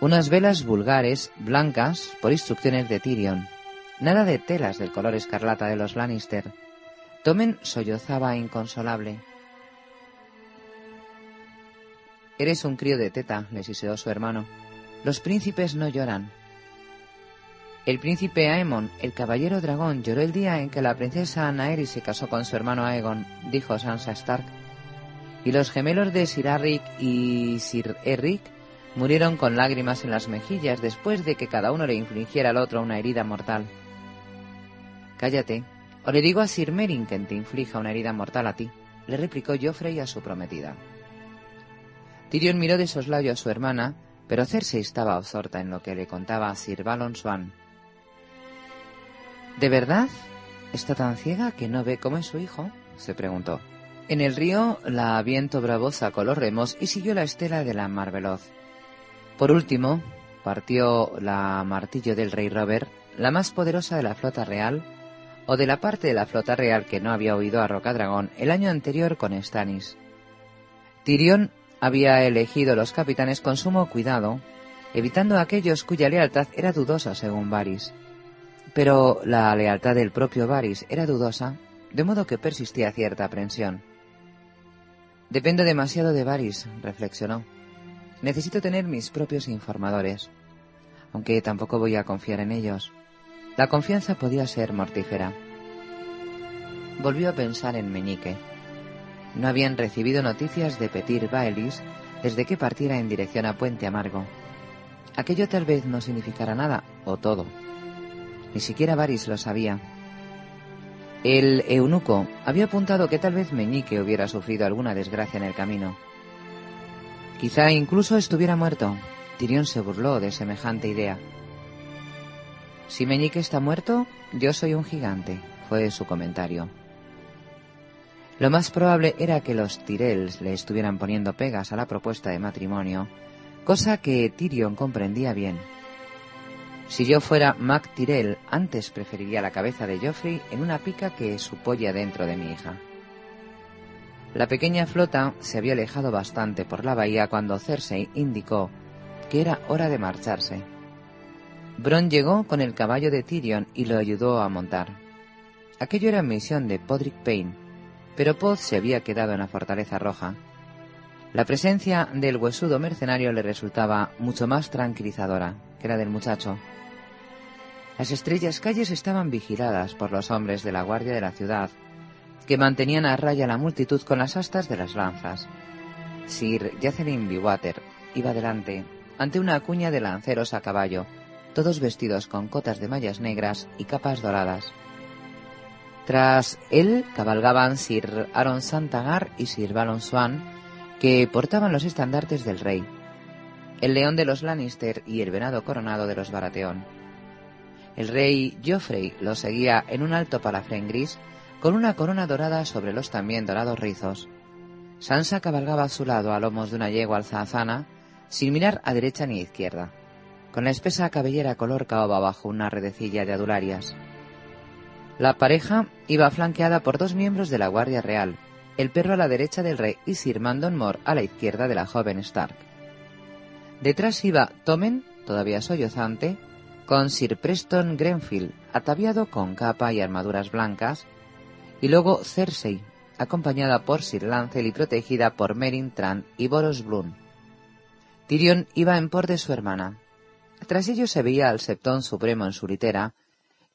Unas velas vulgares, blancas, por instrucciones de Tyrion, Nada de telas del color escarlata de los Lannister. Tomen sollozaba inconsolable. Eres un crío de teta, le siseó su hermano. Los príncipes no lloran. El príncipe Aemon, el caballero dragón, lloró el día en que la princesa Naerys se casó con su hermano Aegon, dijo Sansa Stark. Y los gemelos de Sir Arric y Sir Eric murieron con lágrimas en las mejillas después de que cada uno le infligiera al otro una herida mortal. Cállate, o le digo a Sir Merin que te inflija una herida mortal a ti, le replicó Joffrey a su prometida. Tyrion miró de soslayo a su hermana, pero Cersei estaba absorta en lo que le contaba Sir Balon Swan. ¿De verdad? ¿Está tan ciega que no ve cómo es su hijo? se preguntó. En el río, la viento bravo sacó los remos y siguió la estela de la mar veloz. Por último, partió la martillo del rey Robert, la más poderosa de la flota real, o de la parte de la flota real que no había oído a Rocadragón el año anterior con Stannis. Tyrion había elegido los capitanes con sumo cuidado, evitando a aquellos cuya lealtad era dudosa según Varys. Pero la lealtad del propio Varys era dudosa, de modo que persistía cierta aprensión. Dependo demasiado de Varys, reflexionó. Necesito tener mis propios informadores, aunque tampoco voy a confiar en ellos. La confianza podía ser mortífera. Volvió a pensar en Meñique. No habían recibido noticias de Petir Baelis desde que partiera en dirección a Puente Amargo. Aquello tal vez no significara nada, o todo. Ni siquiera Varys lo sabía. El eunuco había apuntado que tal vez Meñique hubiera sufrido alguna desgracia en el camino. Quizá incluso estuviera muerto. Tirión se burló de semejante idea. Si Meñique está muerto, yo soy un gigante, fue su comentario. Lo más probable era que los Tyrells le estuvieran poniendo pegas a la propuesta de matrimonio, cosa que Tyrion comprendía bien. Si yo fuera Mac Tyrell, antes preferiría la cabeza de Joffrey en una pica que su polla dentro de mi hija. La pequeña flota se había alejado bastante por la bahía cuando Cersei indicó que era hora de marcharse. Bron llegó con el caballo de Tyrion y lo ayudó a montar. Aquello era misión de Podrick Payne, pero Poz se había quedado en la fortaleza roja. La presencia del huesudo mercenario le resultaba mucho más tranquilizadora que la del muchacho. Las estrellas calles estaban vigiladas por los hombres de la guardia de la ciudad, que mantenían a raya la multitud con las astas de las lanzas. Sir Jocelyn Biwater iba delante, ante una cuña de lanceros a caballo, todos vestidos con cotas de mallas negras y capas doradas. Tras él cabalgaban Sir Aaron Santagar y Sir Balon Swan, que portaban los estandartes del rey, el león de los Lannister y el venado coronado de los Baratheon. El rey Joffrey lo seguía en un alto palafrén gris con una corona dorada sobre los también dorados rizos. Sansa cabalgaba a su lado a lomos de una yegua alzazana, sin mirar a derecha ni a izquierda, con la espesa cabellera color caoba bajo una redecilla de adularias. La pareja iba flanqueada por dos miembros de la Guardia Real, el perro a la derecha del rey y Sir Mandon Moore a la izquierda de la joven Stark. Detrás iba Tommen, todavía sollozante, con Sir Preston Grenfield, ataviado con capa y armaduras blancas, y luego Cersei, acompañada por Sir Lancel y protegida por Merin Tran y Boros Bloom. Tyrion iba en por de su hermana. Tras ellos se veía al Septón Supremo en su litera,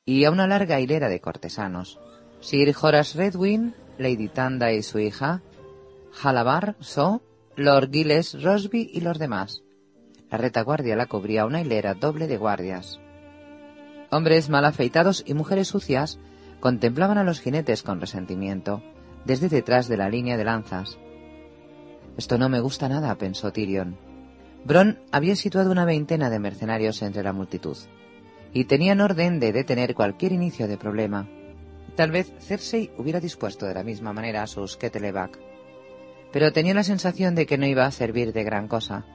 y a una larga hilera de cortesanos. Sir Horace Redwin, Lady Tanda y su hija, Halabar, So, Lord Giles, Rosby y los demás. La retaguardia la cubría una hilera doble de guardias. Hombres mal afeitados y mujeres sucias contemplaban a los jinetes con resentimiento, desde detrás de la línea de lanzas. Esto no me gusta nada, pensó Tyrion. Bron había situado una veintena de mercenarios entre la multitud y tenían orden de detener cualquier inicio de problema. Tal vez Cersei hubiera dispuesto de la misma manera a sus Kettleback, pero tenía la sensación de que no iba a servir de gran cosa.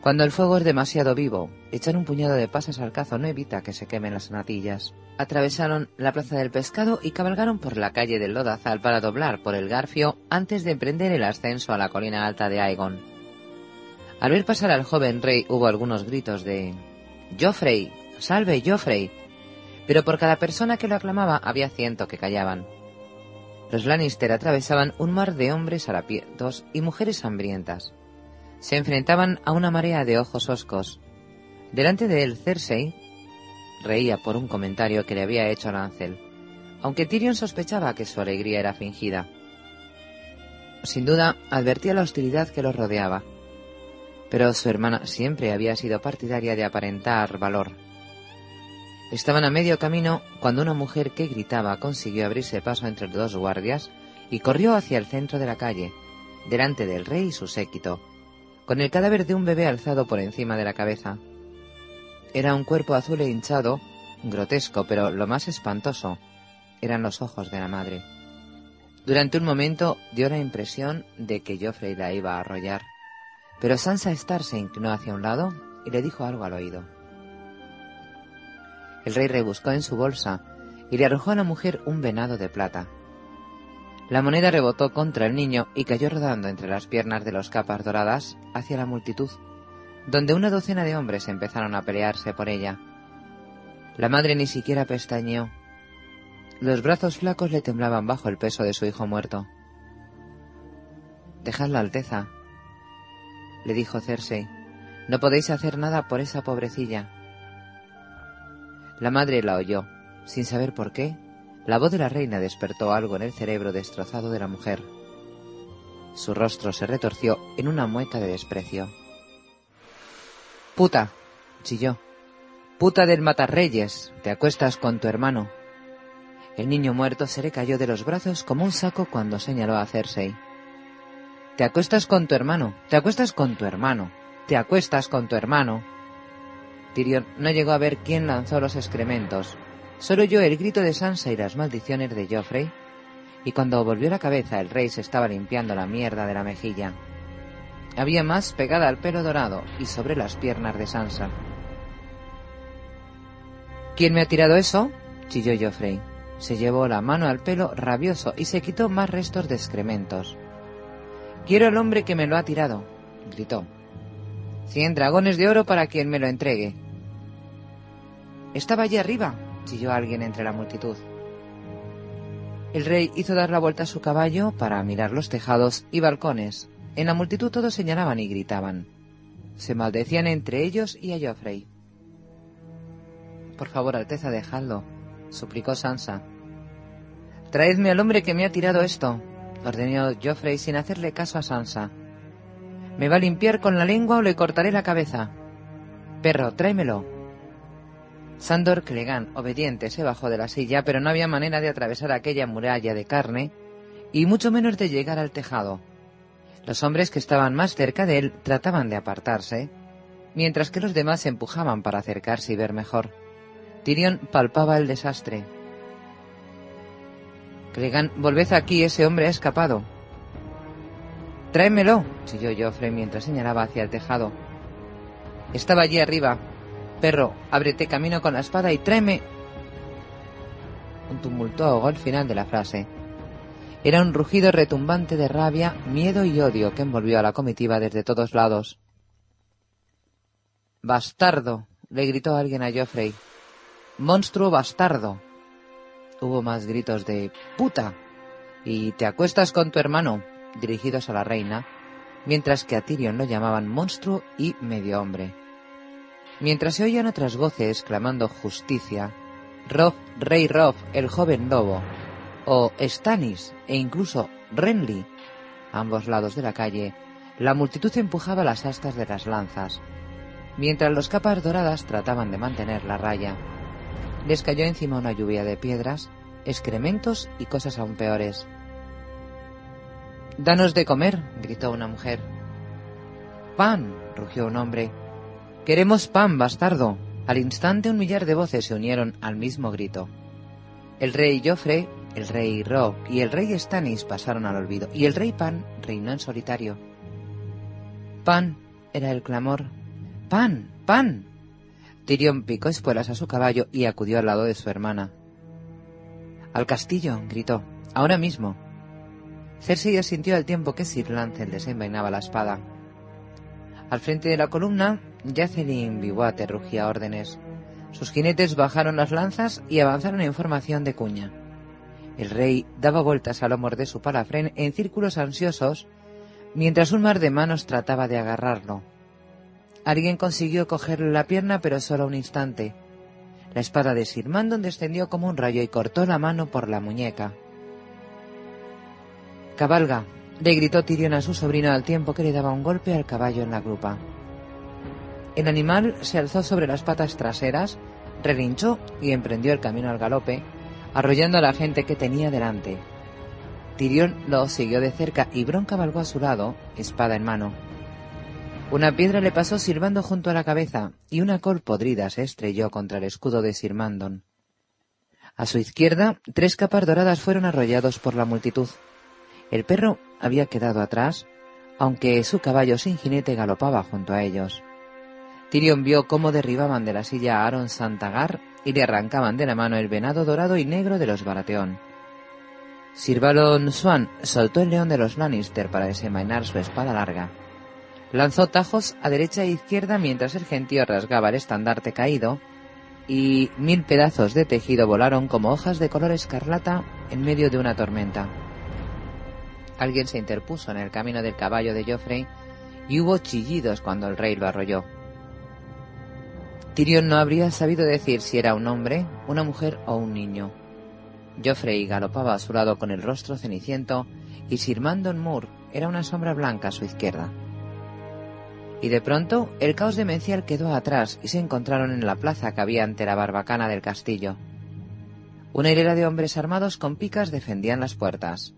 Cuando el fuego es demasiado vivo, echar un puñado de pasas al cazo no evita que se quemen las natillas. Atravesaron la plaza del pescado y cabalgaron por la calle del Lodazal para doblar por el Garfio antes de emprender el ascenso a la colina alta de Aegon. Al ver pasar al joven rey hubo algunos gritos de Joffrey, Salve, Joffrey. Pero por cada persona que lo aclamaba había ciento que callaban. Los Lannister atravesaban un mar de hombres harapientos y mujeres hambrientas. Se enfrentaban a una marea de ojos hoscos. Delante de él, Cersei reía por un comentario que le había hecho Lancel, aunque Tyrion sospechaba que su alegría era fingida. Sin duda, advertía la hostilidad que los rodeaba. Pero su hermana siempre había sido partidaria de aparentar valor Estaban a medio camino cuando una mujer que gritaba consiguió abrirse paso entre los dos guardias y corrió hacia el centro de la calle, delante del rey y su séquito, con el cadáver de un bebé alzado por encima de la cabeza. Era un cuerpo azul e hinchado, grotesco, pero lo más espantoso eran los ojos de la madre. Durante un momento dio la impresión de que Joffrey la iba a arrollar, pero Sansa Stark se inclinó hacia un lado y le dijo algo al oído. El rey rebuscó en su bolsa y le arrojó a la mujer un venado de plata. La moneda rebotó contra el niño y cayó rodando entre las piernas de los capas doradas hacia la multitud, donde una docena de hombres empezaron a pelearse por ella. La madre ni siquiera pestañeó. Los brazos flacos le temblaban bajo el peso de su hijo muerto. Dejad la Alteza, le dijo Cersei. No podéis hacer nada por esa pobrecilla. La madre la oyó. Sin saber por qué, la voz de la reina despertó algo en el cerebro destrozado de la mujer. Su rostro se retorció en una mueca de desprecio. Puta, chilló. Puta del matarreyes, te acuestas con tu hermano. El niño muerto se le cayó de los brazos como un saco cuando señaló a Cersei. Te acuestas con tu hermano, te acuestas con tu hermano, te acuestas con tu hermano. Tyrion no llegó a ver quién lanzó los excrementos. Solo oyó el grito de Sansa y las maldiciones de Joffrey, y cuando volvió la cabeza el rey se estaba limpiando la mierda de la mejilla. Había más pegada al pelo dorado y sobre las piernas de Sansa. ¿Quién me ha tirado eso? chilló Joffrey. Se llevó la mano al pelo rabioso y se quitó más restos de excrementos. Quiero al hombre que me lo ha tirado, gritó. Cien dragones de oro para quien me lo entregue. Estaba allí arriba, chilló alguien entre la multitud. El rey hizo dar la vuelta a su caballo para mirar los tejados y balcones. En la multitud todos señalaban y gritaban. Se maldecían entre ellos y a Joffrey. Por favor, Alteza, dejadlo, suplicó Sansa. Traedme al hombre que me ha tirado esto, ordenó Joffrey sin hacerle caso a Sansa. ¿Me va a limpiar con la lengua o le cortaré la cabeza? Perro, tráemelo. Sandor Clegane, obediente, se bajó de la silla, pero no había manera de atravesar aquella muralla de carne, y mucho menos de llegar al tejado. Los hombres que estaban más cerca de él trataban de apartarse, mientras que los demás se empujaban para acercarse y ver mejor. Tyrion palpaba el desastre. Clegane, volved aquí, ese hombre ha escapado. Tráemelo, chilló Joffrey mientras señalaba hacia el tejado. Estaba allí arriba. Perro, ábrete camino con la espada y tráeme. Un tumulto ahogó el final de la frase. Era un rugido retumbante de rabia, miedo y odio que envolvió a la comitiva desde todos lados. Bastardo, le gritó alguien a Joffrey. Monstruo bastardo. Hubo más gritos de puta y te acuestas con tu hermano, dirigidos a la reina, mientras que a Tyrion lo llamaban monstruo y medio hombre. Mientras se oían otras voces clamando justicia, Rob, rey Rob, el joven lobo, o Stannis e incluso Renly, ambos lados de la calle, la multitud empujaba las astas de las lanzas, mientras los capas doradas trataban de mantener la raya. Les cayó encima una lluvia de piedras, excrementos y cosas aún peores. Danos de comer, gritó una mujer. Pan, rugió un hombre. Queremos pan, bastardo. Al instante un millar de voces se unieron al mismo grito. El rey Joffre, el rey Rob y el rey Stannis pasaron al olvido, y el rey Pan reinó en solitario. Pan, era el clamor. Pan, pan. Tyrion picó espuelas a su caballo y acudió al lado de su hermana. Al castillo, gritó. Ahora mismo. Cersei asintió al tiempo que Sir Lancel desenvainaba la espada. Al frente de la columna, Jocelyn Biwater rugía órdenes. Sus jinetes bajaron las lanzas y avanzaron en formación de cuña. El rey daba vueltas a lomos de su palafrén en círculos ansiosos, mientras un mar de manos trataba de agarrarlo. Alguien consiguió cogerle la pierna, pero solo un instante. La espada de Sir Mandon descendió como un rayo y cortó la mano por la muñeca. Cabalga, le gritó Tyrion a su sobrino al tiempo que le daba un golpe al caballo en la grupa. El animal se alzó sobre las patas traseras, relinchó y emprendió el camino al galope, arrollando a la gente que tenía delante. Tyrion lo siguió de cerca y Bron cabalgó a su lado, espada en mano. Una piedra le pasó silbando junto a la cabeza y una col podrida se estrelló contra el escudo de Sir Mandon. A su izquierda, tres capas doradas fueron arrollados por la multitud. El perro había quedado atrás, aunque su caballo sin jinete galopaba junto a ellos. Tyrion vio cómo derribaban de la silla a Aaron Santagar y le arrancaban de la mano el venado dorado y negro de los Baratheon. Sir Balon Swan soltó el león de los Lannister para desenvainar su espada larga. Lanzó tajos a derecha e izquierda mientras el gentío rasgaba el estandarte caído y mil pedazos de tejido volaron como hojas de color escarlata en medio de una tormenta. Alguien se interpuso en el camino del caballo de Joffrey y hubo chillidos cuando el rey lo arrolló. Tyrion no habría sabido decir si era un hombre, una mujer o un niño. Joffrey galopaba a su lado con el rostro ceniciento y Sir Mandon Moore era una sombra blanca a su izquierda. Y de pronto el caos demencial quedó atrás y se encontraron en la plaza que había ante la barbacana del castillo. Una hilera de hombres armados con picas defendían las puertas.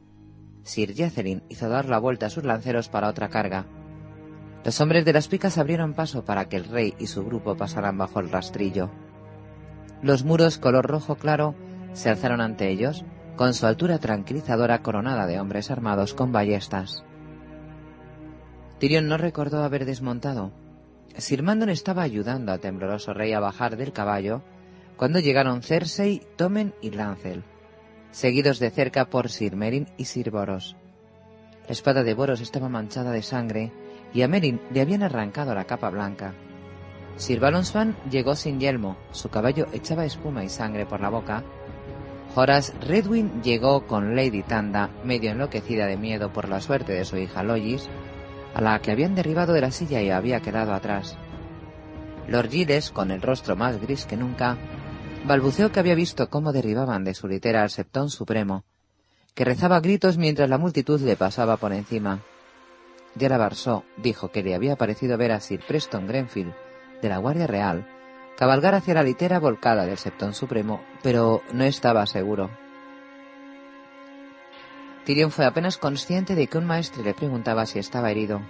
Sir Jathelin hizo dar la vuelta a sus lanceros para otra carga. Los hombres de las picas abrieron paso para que el rey y su grupo pasaran bajo el rastrillo. Los muros color rojo claro se alzaron ante ellos, con su altura tranquilizadora coronada de hombres armados con ballestas. Tyrion no recordó haber desmontado. Sir Mandon estaba ayudando al tembloroso rey a bajar del caballo cuando llegaron Cersei, Tommen y Lancel, seguidos de cerca por Sir Merin y Sir Boros. La espada de Boros estaba manchada de sangre y a Merin le habían arrancado la capa blanca. Sir Balonswan llegó sin yelmo, su caballo echaba espuma y sangre por la boca. Horace Redwin llegó con Lady Tanda, medio enloquecida de miedo por la suerte de su hija Lois, a la que habían derribado de la silla y había quedado atrás. Lord Giles, con el rostro más gris que nunca, balbuceó que había visto cómo derribaban de su litera al Septón Supremo, que rezaba gritos mientras la multitud le pasaba por encima. Yara Barsó dijo que le había parecido ver a Sir Preston Grenfield, de la Guardia Real, cabalgar hacia la litera volcada del Septón Supremo, pero no estaba seguro. Tyrion fue apenas consciente de que un maestre le preguntaba si estaba herido.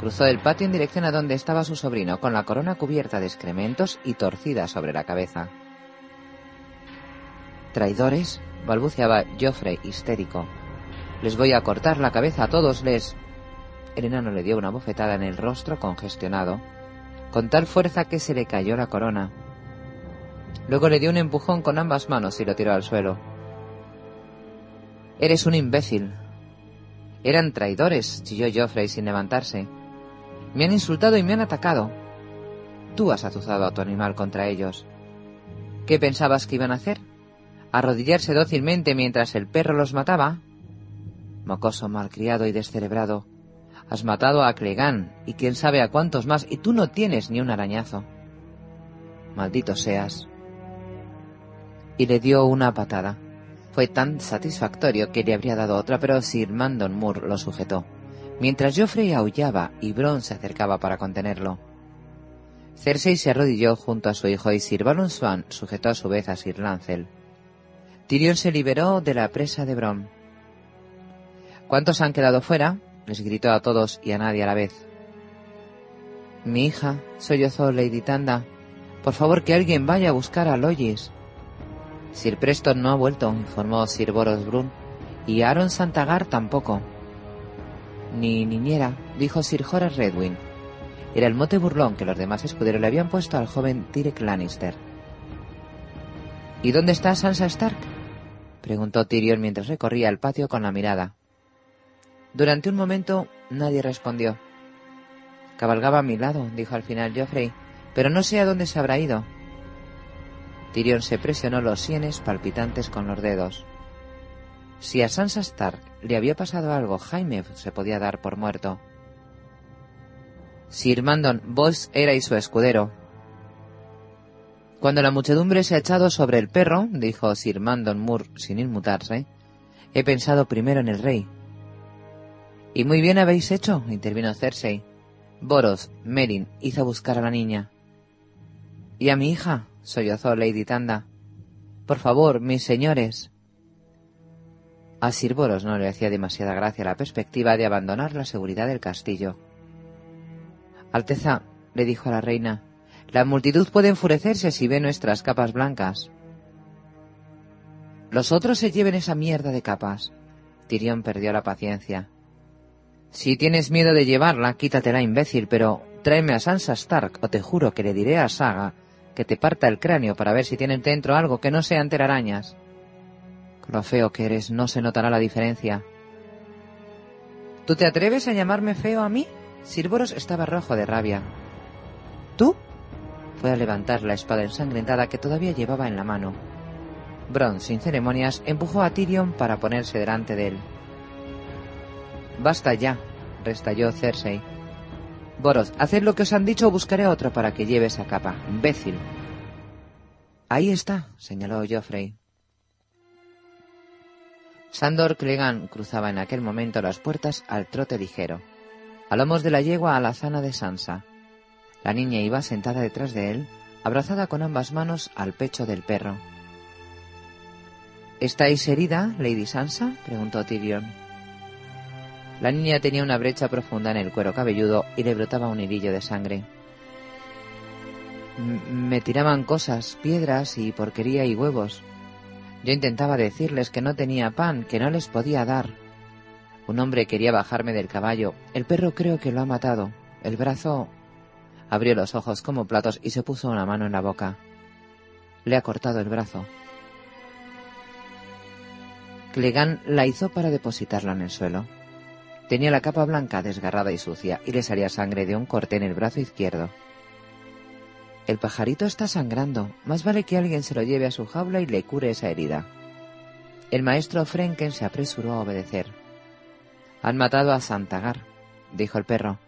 Cruzó el patio en dirección a donde estaba su sobrino, con la corona cubierta de excrementos y torcida sobre la cabeza. Traidores, balbuceaba Joffrey histérico. Les voy a cortar la cabeza a todos, les. El enano le dio una bofetada en el rostro congestionado, con tal fuerza que se le cayó la corona. Luego le dio un empujón con ambas manos y lo tiró al suelo. Eres un imbécil. Eran traidores, chilló Joffrey sin levantarse. Me han insultado y me han atacado. Tú has azuzado a tu animal contra ellos. ¿Qué pensabas que iban a hacer? ¿Arrodillarse dócilmente mientras el perro los mataba? Mocoso malcriado y descerebrado. Has matado a Clegán y quién sabe a cuántos más y tú no tienes ni un arañazo. Maldito seas. Y le dio una patada. Fue tan satisfactorio que le habría dado otra, pero Sir Mandon Moore lo sujetó, mientras Joffrey aullaba y Bron se acercaba para contenerlo. Cersei se arrodilló junto a su hijo y Sir Balon Swan sujetó a su vez a Sir Lancel. Tyrion se liberó de la presa de Bron. ¿Cuántos han quedado fuera? Les gritó a todos y a nadie a la vez. Mi hija, sollozó Lady Tanda. Por favor que alguien vaya a buscar a Lois. Sir Preston no ha vuelto, informó Sir Boros Brun, y Aaron Santagar tampoco. Ni niñera, dijo Sir Horace Redwin. Era el mote burlón que los demás escuderos le habían puesto al joven Tyrek Lannister. ¿Y dónde está Sansa Stark? preguntó Tyrion mientras recorría el patio con la mirada. Durante un momento nadie respondió. Cabalgaba a mi lado, dijo al final Geoffrey, pero no sé a dónde se habrá ido. Tyrion se presionó los sienes palpitantes con los dedos. Si a Sansa Stark le había pasado algo, Jaime se podía dar por muerto. Sir Mandon, vos erais su escudero. Cuando la muchedumbre se ha echado sobre el perro, dijo Sir Mandon Moore sin inmutarse, he pensado primero en el rey. Y muy bien habéis hecho, intervino Cersei. Boros, Merin, hizo buscar a la niña. ¿Y a mi hija? sollozó Lady Tanda. Por favor, mis señores. A Sir Boros no le hacía demasiada gracia la perspectiva de abandonar la seguridad del castillo. Alteza, le dijo a la reina, la multitud puede enfurecerse si ve nuestras capas blancas. Los otros se lleven esa mierda de capas. Tyrion perdió la paciencia. Si tienes miedo de llevarla, quítatela, imbécil, pero tráeme a Sansa Stark o te juro que le diré a Saga que te parta el cráneo para ver si tiene dentro algo que no sean telarañas. Con lo feo que eres, no se notará la diferencia. ¿Tú te atreves a llamarme feo a mí? Sirboros estaba rojo de rabia. ¿Tú? Fue a levantar la espada ensangrentada que todavía llevaba en la mano. Bron, sin ceremonias, empujó a Tyrion para ponerse delante de él. Basta ya, restalló Cersei. Boros, haced lo que os han dicho o buscaré otro para que lleve esa capa. Imbécil. Ahí está, señaló Geoffrey. Sandor Clegane cruzaba en aquel momento las puertas al trote ligero, a lomos de la yegua a la zana de Sansa. La niña iba sentada detrás de él, abrazada con ambas manos al pecho del perro. ¿Estáis herida, Lady Sansa? preguntó Tyrion. La niña tenía una brecha profunda en el cuero cabelludo y le brotaba un hilillo de sangre. me tiraban cosas, piedras y porquería y huevos, yo intentaba decirles que no tenía pan, que no les podía dar. Un hombre quería bajarme del caballo. El perro creo que lo ha matado. El brazo... Abrió los ojos como platos y se puso una mano en la boca. Le ha cortado el brazo. Clegán la hizo para depositarla en el suelo. Tenía la capa blanca desgarrada y sucia y le salía sangre de un corte en el brazo izquierdo. El pajarito está sangrando. Más vale que alguien se lo lleve a su jaula y le cure esa herida. El maestro Frenken se apresuró a obedecer. Han matado a Santagar, dijo el perro.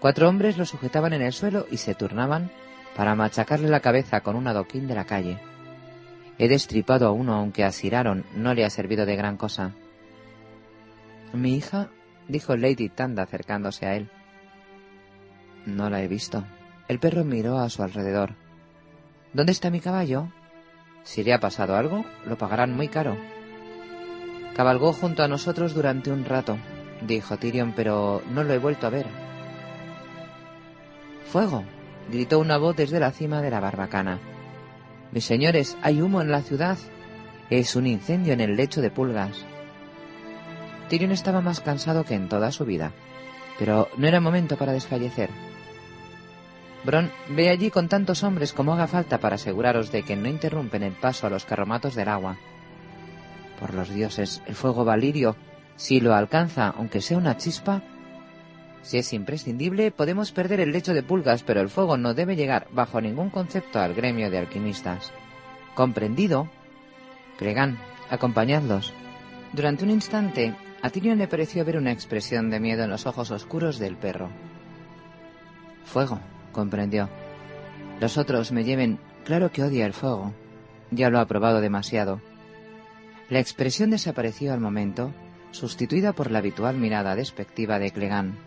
Cuatro hombres lo sujetaban en el suelo y se turnaban para machacarle la cabeza con un adoquín de la calle. He destripado a uno, aunque a no le ha servido de gran cosa. Mi hija, dijo Lady Tanda acercándose a él. No la he visto, el perro miró a su alrededor. ¿Dónde está mi caballo? Si le ha pasado algo, lo pagarán muy caro. Cabalgó junto a nosotros durante un rato, dijo Tyrion, pero no lo he vuelto a ver. ¡Fuego! gritó una voz desde la cima de la barbacana. Mis señores, hay humo en la ciudad. Es un incendio en el lecho de pulgas. Tyrion estaba más cansado que en toda su vida, pero no era momento para desfallecer. Bron, ve allí con tantos hombres como haga falta para aseguraros de que no interrumpen el paso a los carromatos del agua. Por los dioses, el fuego valirio, si lo alcanza, aunque sea una chispa, si es imprescindible, podemos perder el lecho de pulgas, pero el fuego no debe llegar bajo ningún concepto al gremio de alquimistas. ¿Comprendido? Cregan, acompañadlos. Durante un instante, a Tyrion le pareció ver una expresión de miedo en los ojos oscuros del perro. Fuego, comprendió. Los otros me lleven, claro que odia el fuego. Ya lo ha probado demasiado. La expresión desapareció al momento, sustituida por la habitual mirada despectiva de Clegán.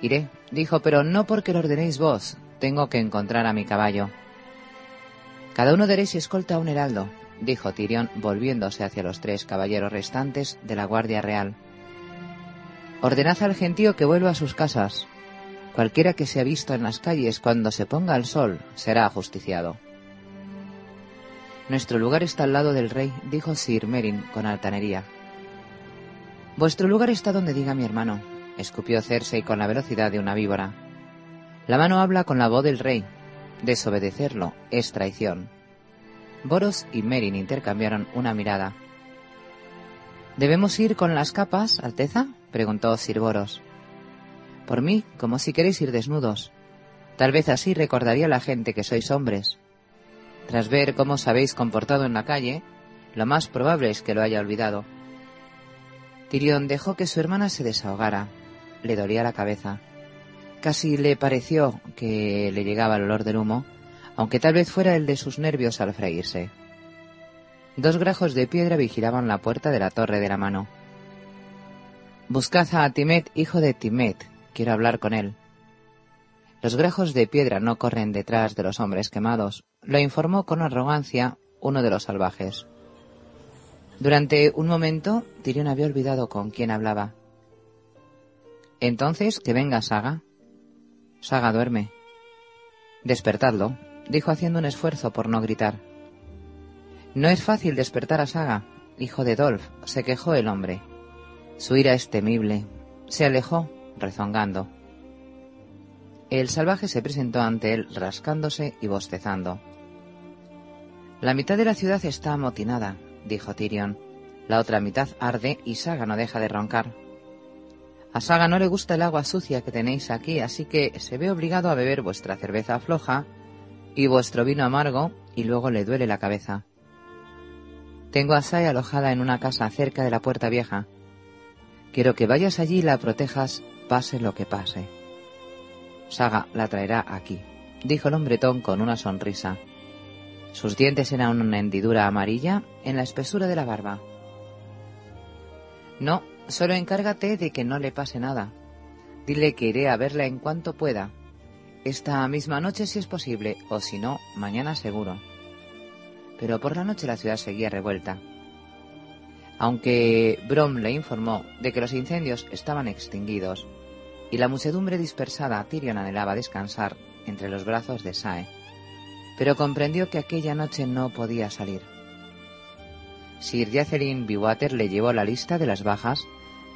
Iré, dijo, pero no porque lo ordenéis vos. Tengo que encontrar a mi caballo. Cada uno daréis escolta a un heraldo, dijo Tirión, volviéndose hacia los tres caballeros restantes de la Guardia Real. Ordenad al gentío que vuelva a sus casas. Cualquiera que se ha visto en las calles cuando se ponga el sol será ajusticiado. Nuestro lugar está al lado del rey, dijo Sir Merin con altanería. Vuestro lugar está donde diga mi hermano, escupió Cersei con la velocidad de una víbora. La mano habla con la voz del rey. Desobedecerlo es traición. Boros y Merin intercambiaron una mirada. ¿Debemos ir con las capas, Alteza? preguntó Sir Boros. Por mí, como si queréis ir desnudos. Tal vez así recordaría a la gente que sois hombres. Tras ver cómo os habéis comportado en la calle, lo más probable es que lo haya olvidado. Tirión dejó que su hermana se desahogara. Le dolía la cabeza. Casi le pareció que le llegaba el olor del humo, aunque tal vez fuera el de sus nervios al freírse. Dos grajos de piedra vigilaban la puerta de la torre de la mano. Buscad a Timet, hijo de Timet, Quiero hablar con él. Los grejos de piedra no corren detrás de los hombres quemados, lo informó con arrogancia uno de los salvajes. Durante un momento, Tyrion había olvidado con quién hablaba. Entonces, que venga Saga. Saga duerme. Despertadlo, dijo haciendo un esfuerzo por no gritar. No es fácil despertar a Saga, hijo de Dolph, se quejó el hombre. Su ira es temible. Se alejó rezongando. El salvaje se presentó ante él rascándose y bostezando. La mitad de la ciudad está amotinada, dijo Tyrion. La otra mitad arde y Saga no deja de roncar. A Saga no le gusta el agua sucia que tenéis aquí, así que se ve obligado a beber vuestra cerveza floja y vuestro vino amargo y luego le duele la cabeza. Tengo a Sai alojada en una casa cerca de la puerta vieja. Quiero que vayas allí y la protejas pase lo que pase. Saga la traerá aquí, dijo el hombretón con una sonrisa. Sus dientes eran una hendidura amarilla en la espesura de la barba. No, solo encárgate de que no le pase nada. Dile que iré a verla en cuanto pueda. Esta misma noche si es posible, o si no, mañana seguro. Pero por la noche la ciudad seguía revuelta. Aunque Brom le informó de que los incendios estaban extinguidos y la muchedumbre dispersada, Tyrion anhelaba descansar entre los brazos de Sae, pero comprendió que aquella noche no podía salir. Sir Jatherine Biwater le llevó la lista de las bajas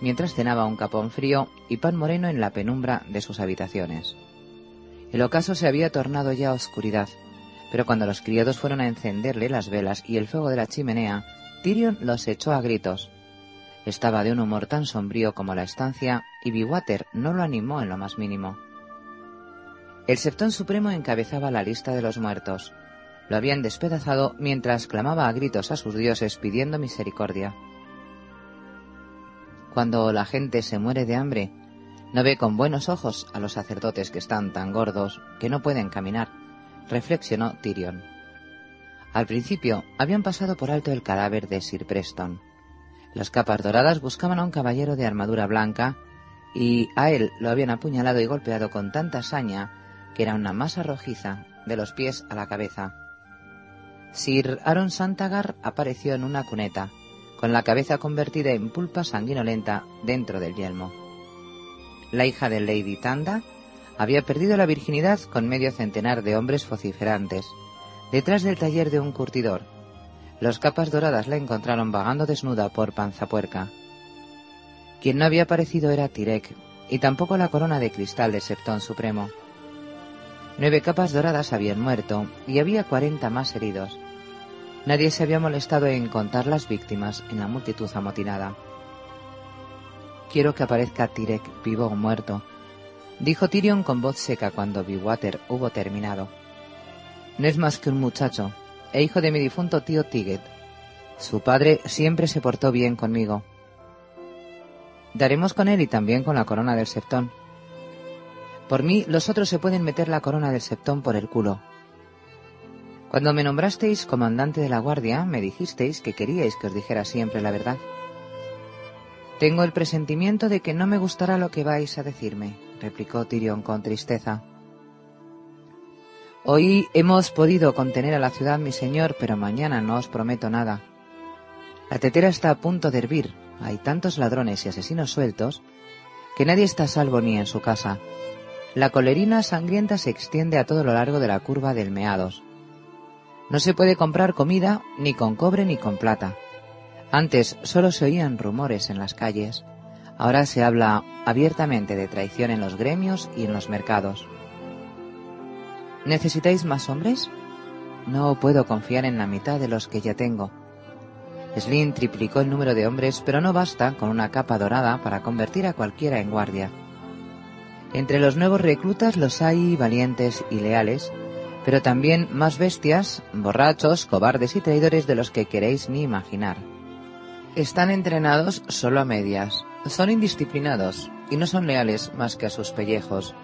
mientras cenaba un capón frío y pan moreno en la penumbra de sus habitaciones. El ocaso se había tornado ya oscuridad, pero cuando los criados fueron a encenderle las velas y el fuego de la chimenea, Tyrion los echó a gritos. Estaba de un humor tan sombrío como la estancia y Biwater no lo animó en lo más mínimo. El Septón Supremo encabezaba la lista de los muertos. Lo habían despedazado mientras clamaba a gritos a sus dioses pidiendo misericordia. Cuando la gente se muere de hambre, no ve con buenos ojos a los sacerdotes que están tan gordos que no pueden caminar, reflexionó Tyrion. Al principio habían pasado por alto el cadáver de Sir Preston. Las capas doradas buscaban a un caballero de armadura blanca y a él lo habían apuñalado y golpeado con tanta saña que era una masa rojiza de los pies a la cabeza. Sir Aaron Santagar apareció en una cuneta, con la cabeza convertida en pulpa sanguinolenta dentro del yelmo. La hija de Lady Tanda había perdido la virginidad con medio centenar de hombres vociferantes, detrás del taller de un curtidor. Los capas doradas la encontraron vagando desnuda por Panzapuerca. Quien no había aparecido era Tirek, y tampoco la corona de cristal de Septón Supremo. Nueve capas doradas habían muerto y había cuarenta más heridos. Nadie se había molestado en contar las víctimas en la multitud amotinada. Quiero que aparezca Tirek vivo o muerto, dijo Tyrion con voz seca cuando Biwater hubo terminado. No es más que un muchacho, e hijo de mi difunto tío Tiget. Su padre siempre se portó bien conmigo. Daremos con él y también con la corona del Septón. Por mí, los otros se pueden meter la corona del septón por el culo. Cuando me nombrasteis comandante de la guardia, me dijisteis que queríais que os dijera siempre la verdad. Tengo el presentimiento de que no me gustará lo que vais a decirme, replicó Tyrion con tristeza. Hoy hemos podido contener a la ciudad, mi señor, pero mañana no os prometo nada. La tetera está a punto de hervir. Hay tantos ladrones y asesinos sueltos que nadie está a salvo ni en su casa. La colerina sangrienta se extiende a todo lo largo de la curva del Meados. No se puede comprar comida ni con cobre ni con plata. Antes solo se oían rumores en las calles. Ahora se habla abiertamente de traición en los gremios y en los mercados. ¿Necesitáis más hombres? No puedo confiar en la mitad de los que ya tengo. Slim triplicó el número de hombres, pero no basta con una capa dorada para convertir a cualquiera en guardia. Entre los nuevos reclutas los hay valientes y leales, pero también más bestias, borrachos, cobardes y traidores de los que queréis ni imaginar. Están entrenados solo a medias, son indisciplinados y no son leales más que a sus pellejos.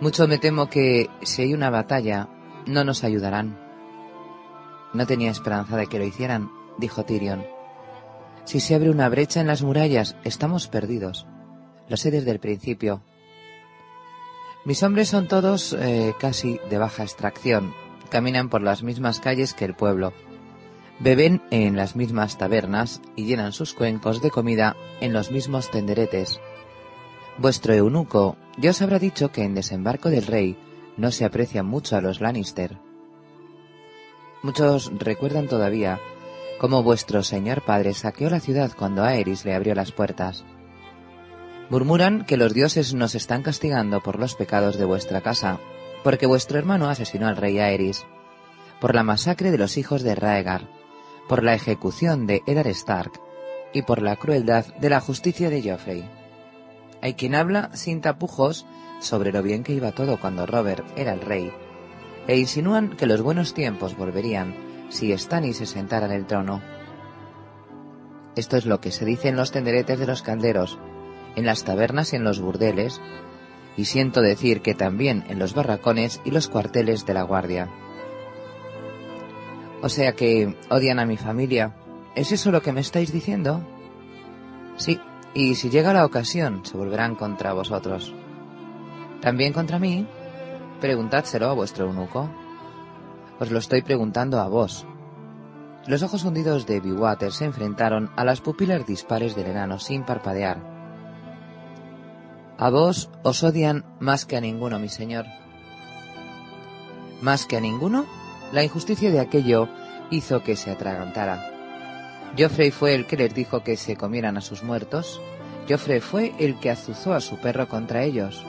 Mucho me temo que, si hay una batalla, no nos ayudarán. No tenía esperanza de que lo hicieran, dijo Tyrion. Si se abre una brecha en las murallas, estamos perdidos. Lo sé desde el principio, mis hombres son todos eh, casi de baja extracción. Caminan por las mismas calles que el pueblo. Beben en las mismas tabernas y llenan sus cuencos de comida en los mismos tenderetes. Vuestro eunuco ya os habrá dicho que en desembarco del rey no se aprecia mucho a los Lannister. Muchos recuerdan todavía cómo vuestro señor padre saqueó la ciudad cuando Aerys le abrió las puertas. Murmuran que los dioses nos están castigando por los pecados de vuestra casa, porque vuestro hermano asesinó al rey Aerys, por la masacre de los hijos de Raegar, por la ejecución de Eddard Stark y por la crueldad de la justicia de Joffrey. Hay quien habla sin tapujos sobre lo bien que iba todo cuando Robert era el rey, e insinúan que los buenos tiempos volverían si Stannis se sentara en el trono. Esto es lo que se dice en los tenderetes de los calderos, en las tabernas y en los burdeles, y siento decir que también en los barracones y los cuarteles de la guardia. O sea que odian a mi familia. ¿Es eso lo que me estáis diciendo? Sí, y si llega la ocasión, se volverán contra vosotros. ¿También contra mí? Preguntádselo a vuestro eunuco. Os lo estoy preguntando a vos. Los ojos hundidos de Biwater se enfrentaron a las pupilas dispares del enano sin parpadear. A vos os odian más que a ninguno, mi señor. ¿Más que a ninguno? La injusticia de aquello hizo que se atragantara. Joffrey fue el que les dijo que se comieran a sus muertos. Joffrey fue el que azuzó a su perro contra ellos.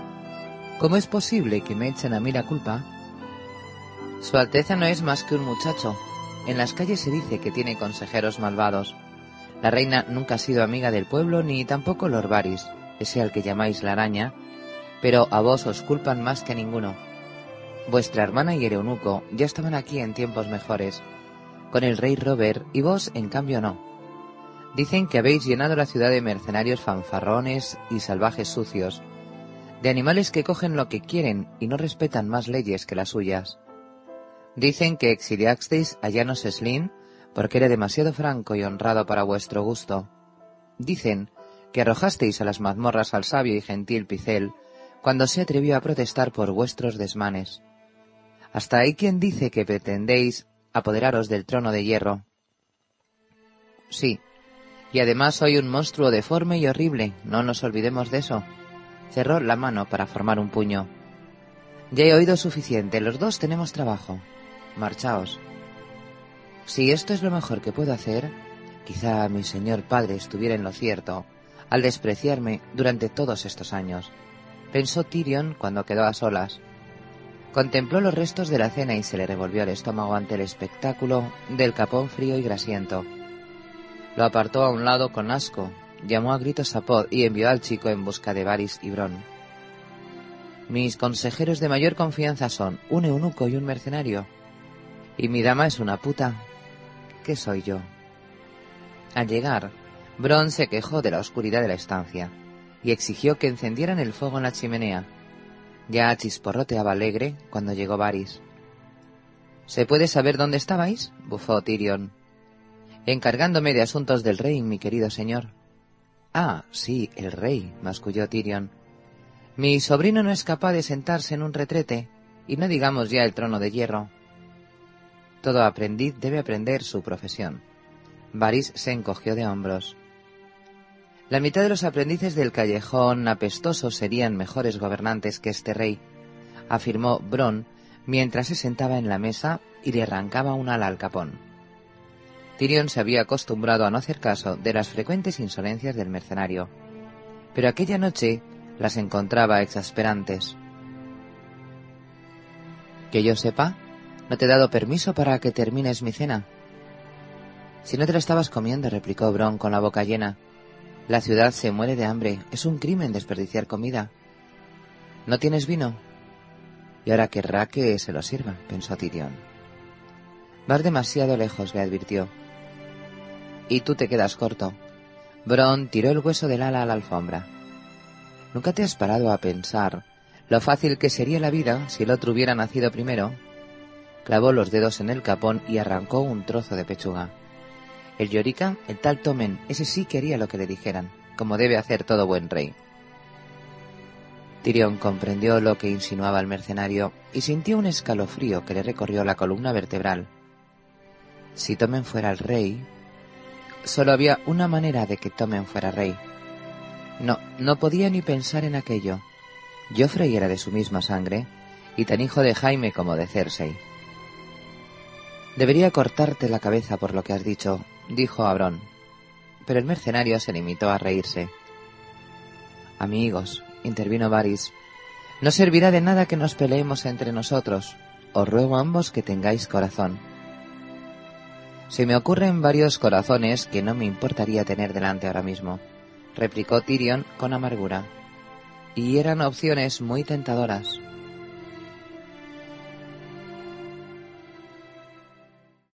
¿Cómo es posible que me echen a mí la culpa? Su Alteza no es más que un muchacho. En las calles se dice que tiene consejeros malvados. La reina nunca ha sido amiga del pueblo ni tampoco Lord Varys, ese al que llamáis la araña, pero a vos os culpan más que a ninguno. Vuestra hermana y el eunuco ya estaban aquí en tiempos mejores, con el rey Robert y vos, en cambio, no. Dicen que habéis llenado la ciudad de mercenarios fanfarrones y salvajes sucios, de animales que cogen lo que quieren y no respetan más leyes que las suyas. Dicen que exiliasteis a Janos Slin porque era demasiado franco y honrado para vuestro gusto. Dicen que arrojasteis a las mazmorras al sabio y gentil Picel cuando se atrevió a protestar por vuestros desmanes. Hasta hay quien dice que pretendéis apoderaros del trono de hierro. Sí, y además soy un monstruo deforme y horrible, no nos olvidemos de eso. Cerró la mano para formar un puño. Ya he oído suficiente, los dos tenemos trabajo. Marchaos. Si esto es lo mejor que puedo hacer, quizá mi señor padre estuviera en lo cierto al despreciarme durante todos estos años, pensó Tyrion cuando quedó a solas. Contempló los restos de la cena y se le revolvió el estómago ante el espectáculo del capón frío y grasiento. Lo apartó a un lado con asco, llamó a gritos a Pod y envió al chico en busca de Varys y Bron. Mis consejeros de mayor confianza son un eunuco y un mercenario. Y mi dama es una puta. ¿Qué soy yo? Al llegar, Bron se quejó de la oscuridad de la estancia y exigió que encendieran el fuego en la chimenea. Ya chisporroteaba alegre cuando llegó Varys. ¿Se puede saber dónde estabais? bufó Tyrion. Encargándome de asuntos del rey, mi querido señor. Ah, sí, el rey, masculló Tyrion. Mi sobrino no es capaz de sentarse en un retrete, y no digamos ya el trono de hierro. Todo aprendiz debe aprender su profesión. Varys se encogió de hombros. La mitad de los aprendices del callejón apestoso serían mejores gobernantes que este rey, afirmó Bron mientras se sentaba en la mesa y le arrancaba un ala al capón. Tyrion se había acostumbrado a no hacer caso de las frecuentes insolencias del mercenario, pero aquella noche las encontraba exasperantes. Que yo sepa, no te he dado permiso para que termines mi cena. Si no te la estabas comiendo, replicó Bron con la boca llena. La ciudad se muere de hambre. Es un crimen desperdiciar comida. ¿No tienes vino? Y ahora querrá que se lo sirva, pensó Tyrion. Vas demasiado lejos, le advirtió. Y tú te quedas corto. Bron tiró el hueso del ala a la alfombra. ¿Nunca te has parado a pensar lo fácil que sería la vida si el otro hubiera nacido primero? Clavó los dedos en el capón y arrancó un trozo de pechuga. El llorica, el tal Tomen, ese sí quería lo que le dijeran, como debe hacer todo buen rey. Tyrion comprendió lo que insinuaba el mercenario y sintió un escalofrío que le recorrió la columna vertebral. Si Tomen fuera el rey, solo había una manera de que Tomen fuera rey. No, no podía ni pensar en aquello. Joffrey era de su misma sangre, y tan hijo de Jaime como de Cersei. Debería cortarte la cabeza por lo que has dicho, dijo Abrón. Pero el mercenario se limitó a reírse. Amigos, intervino Varys, no servirá de nada que nos peleemos entre nosotros. Os ruego a ambos que tengáis corazón. Se me ocurren varios corazones que no me importaría tener delante ahora mismo, replicó Tyrion con amargura. Y eran opciones muy tentadoras.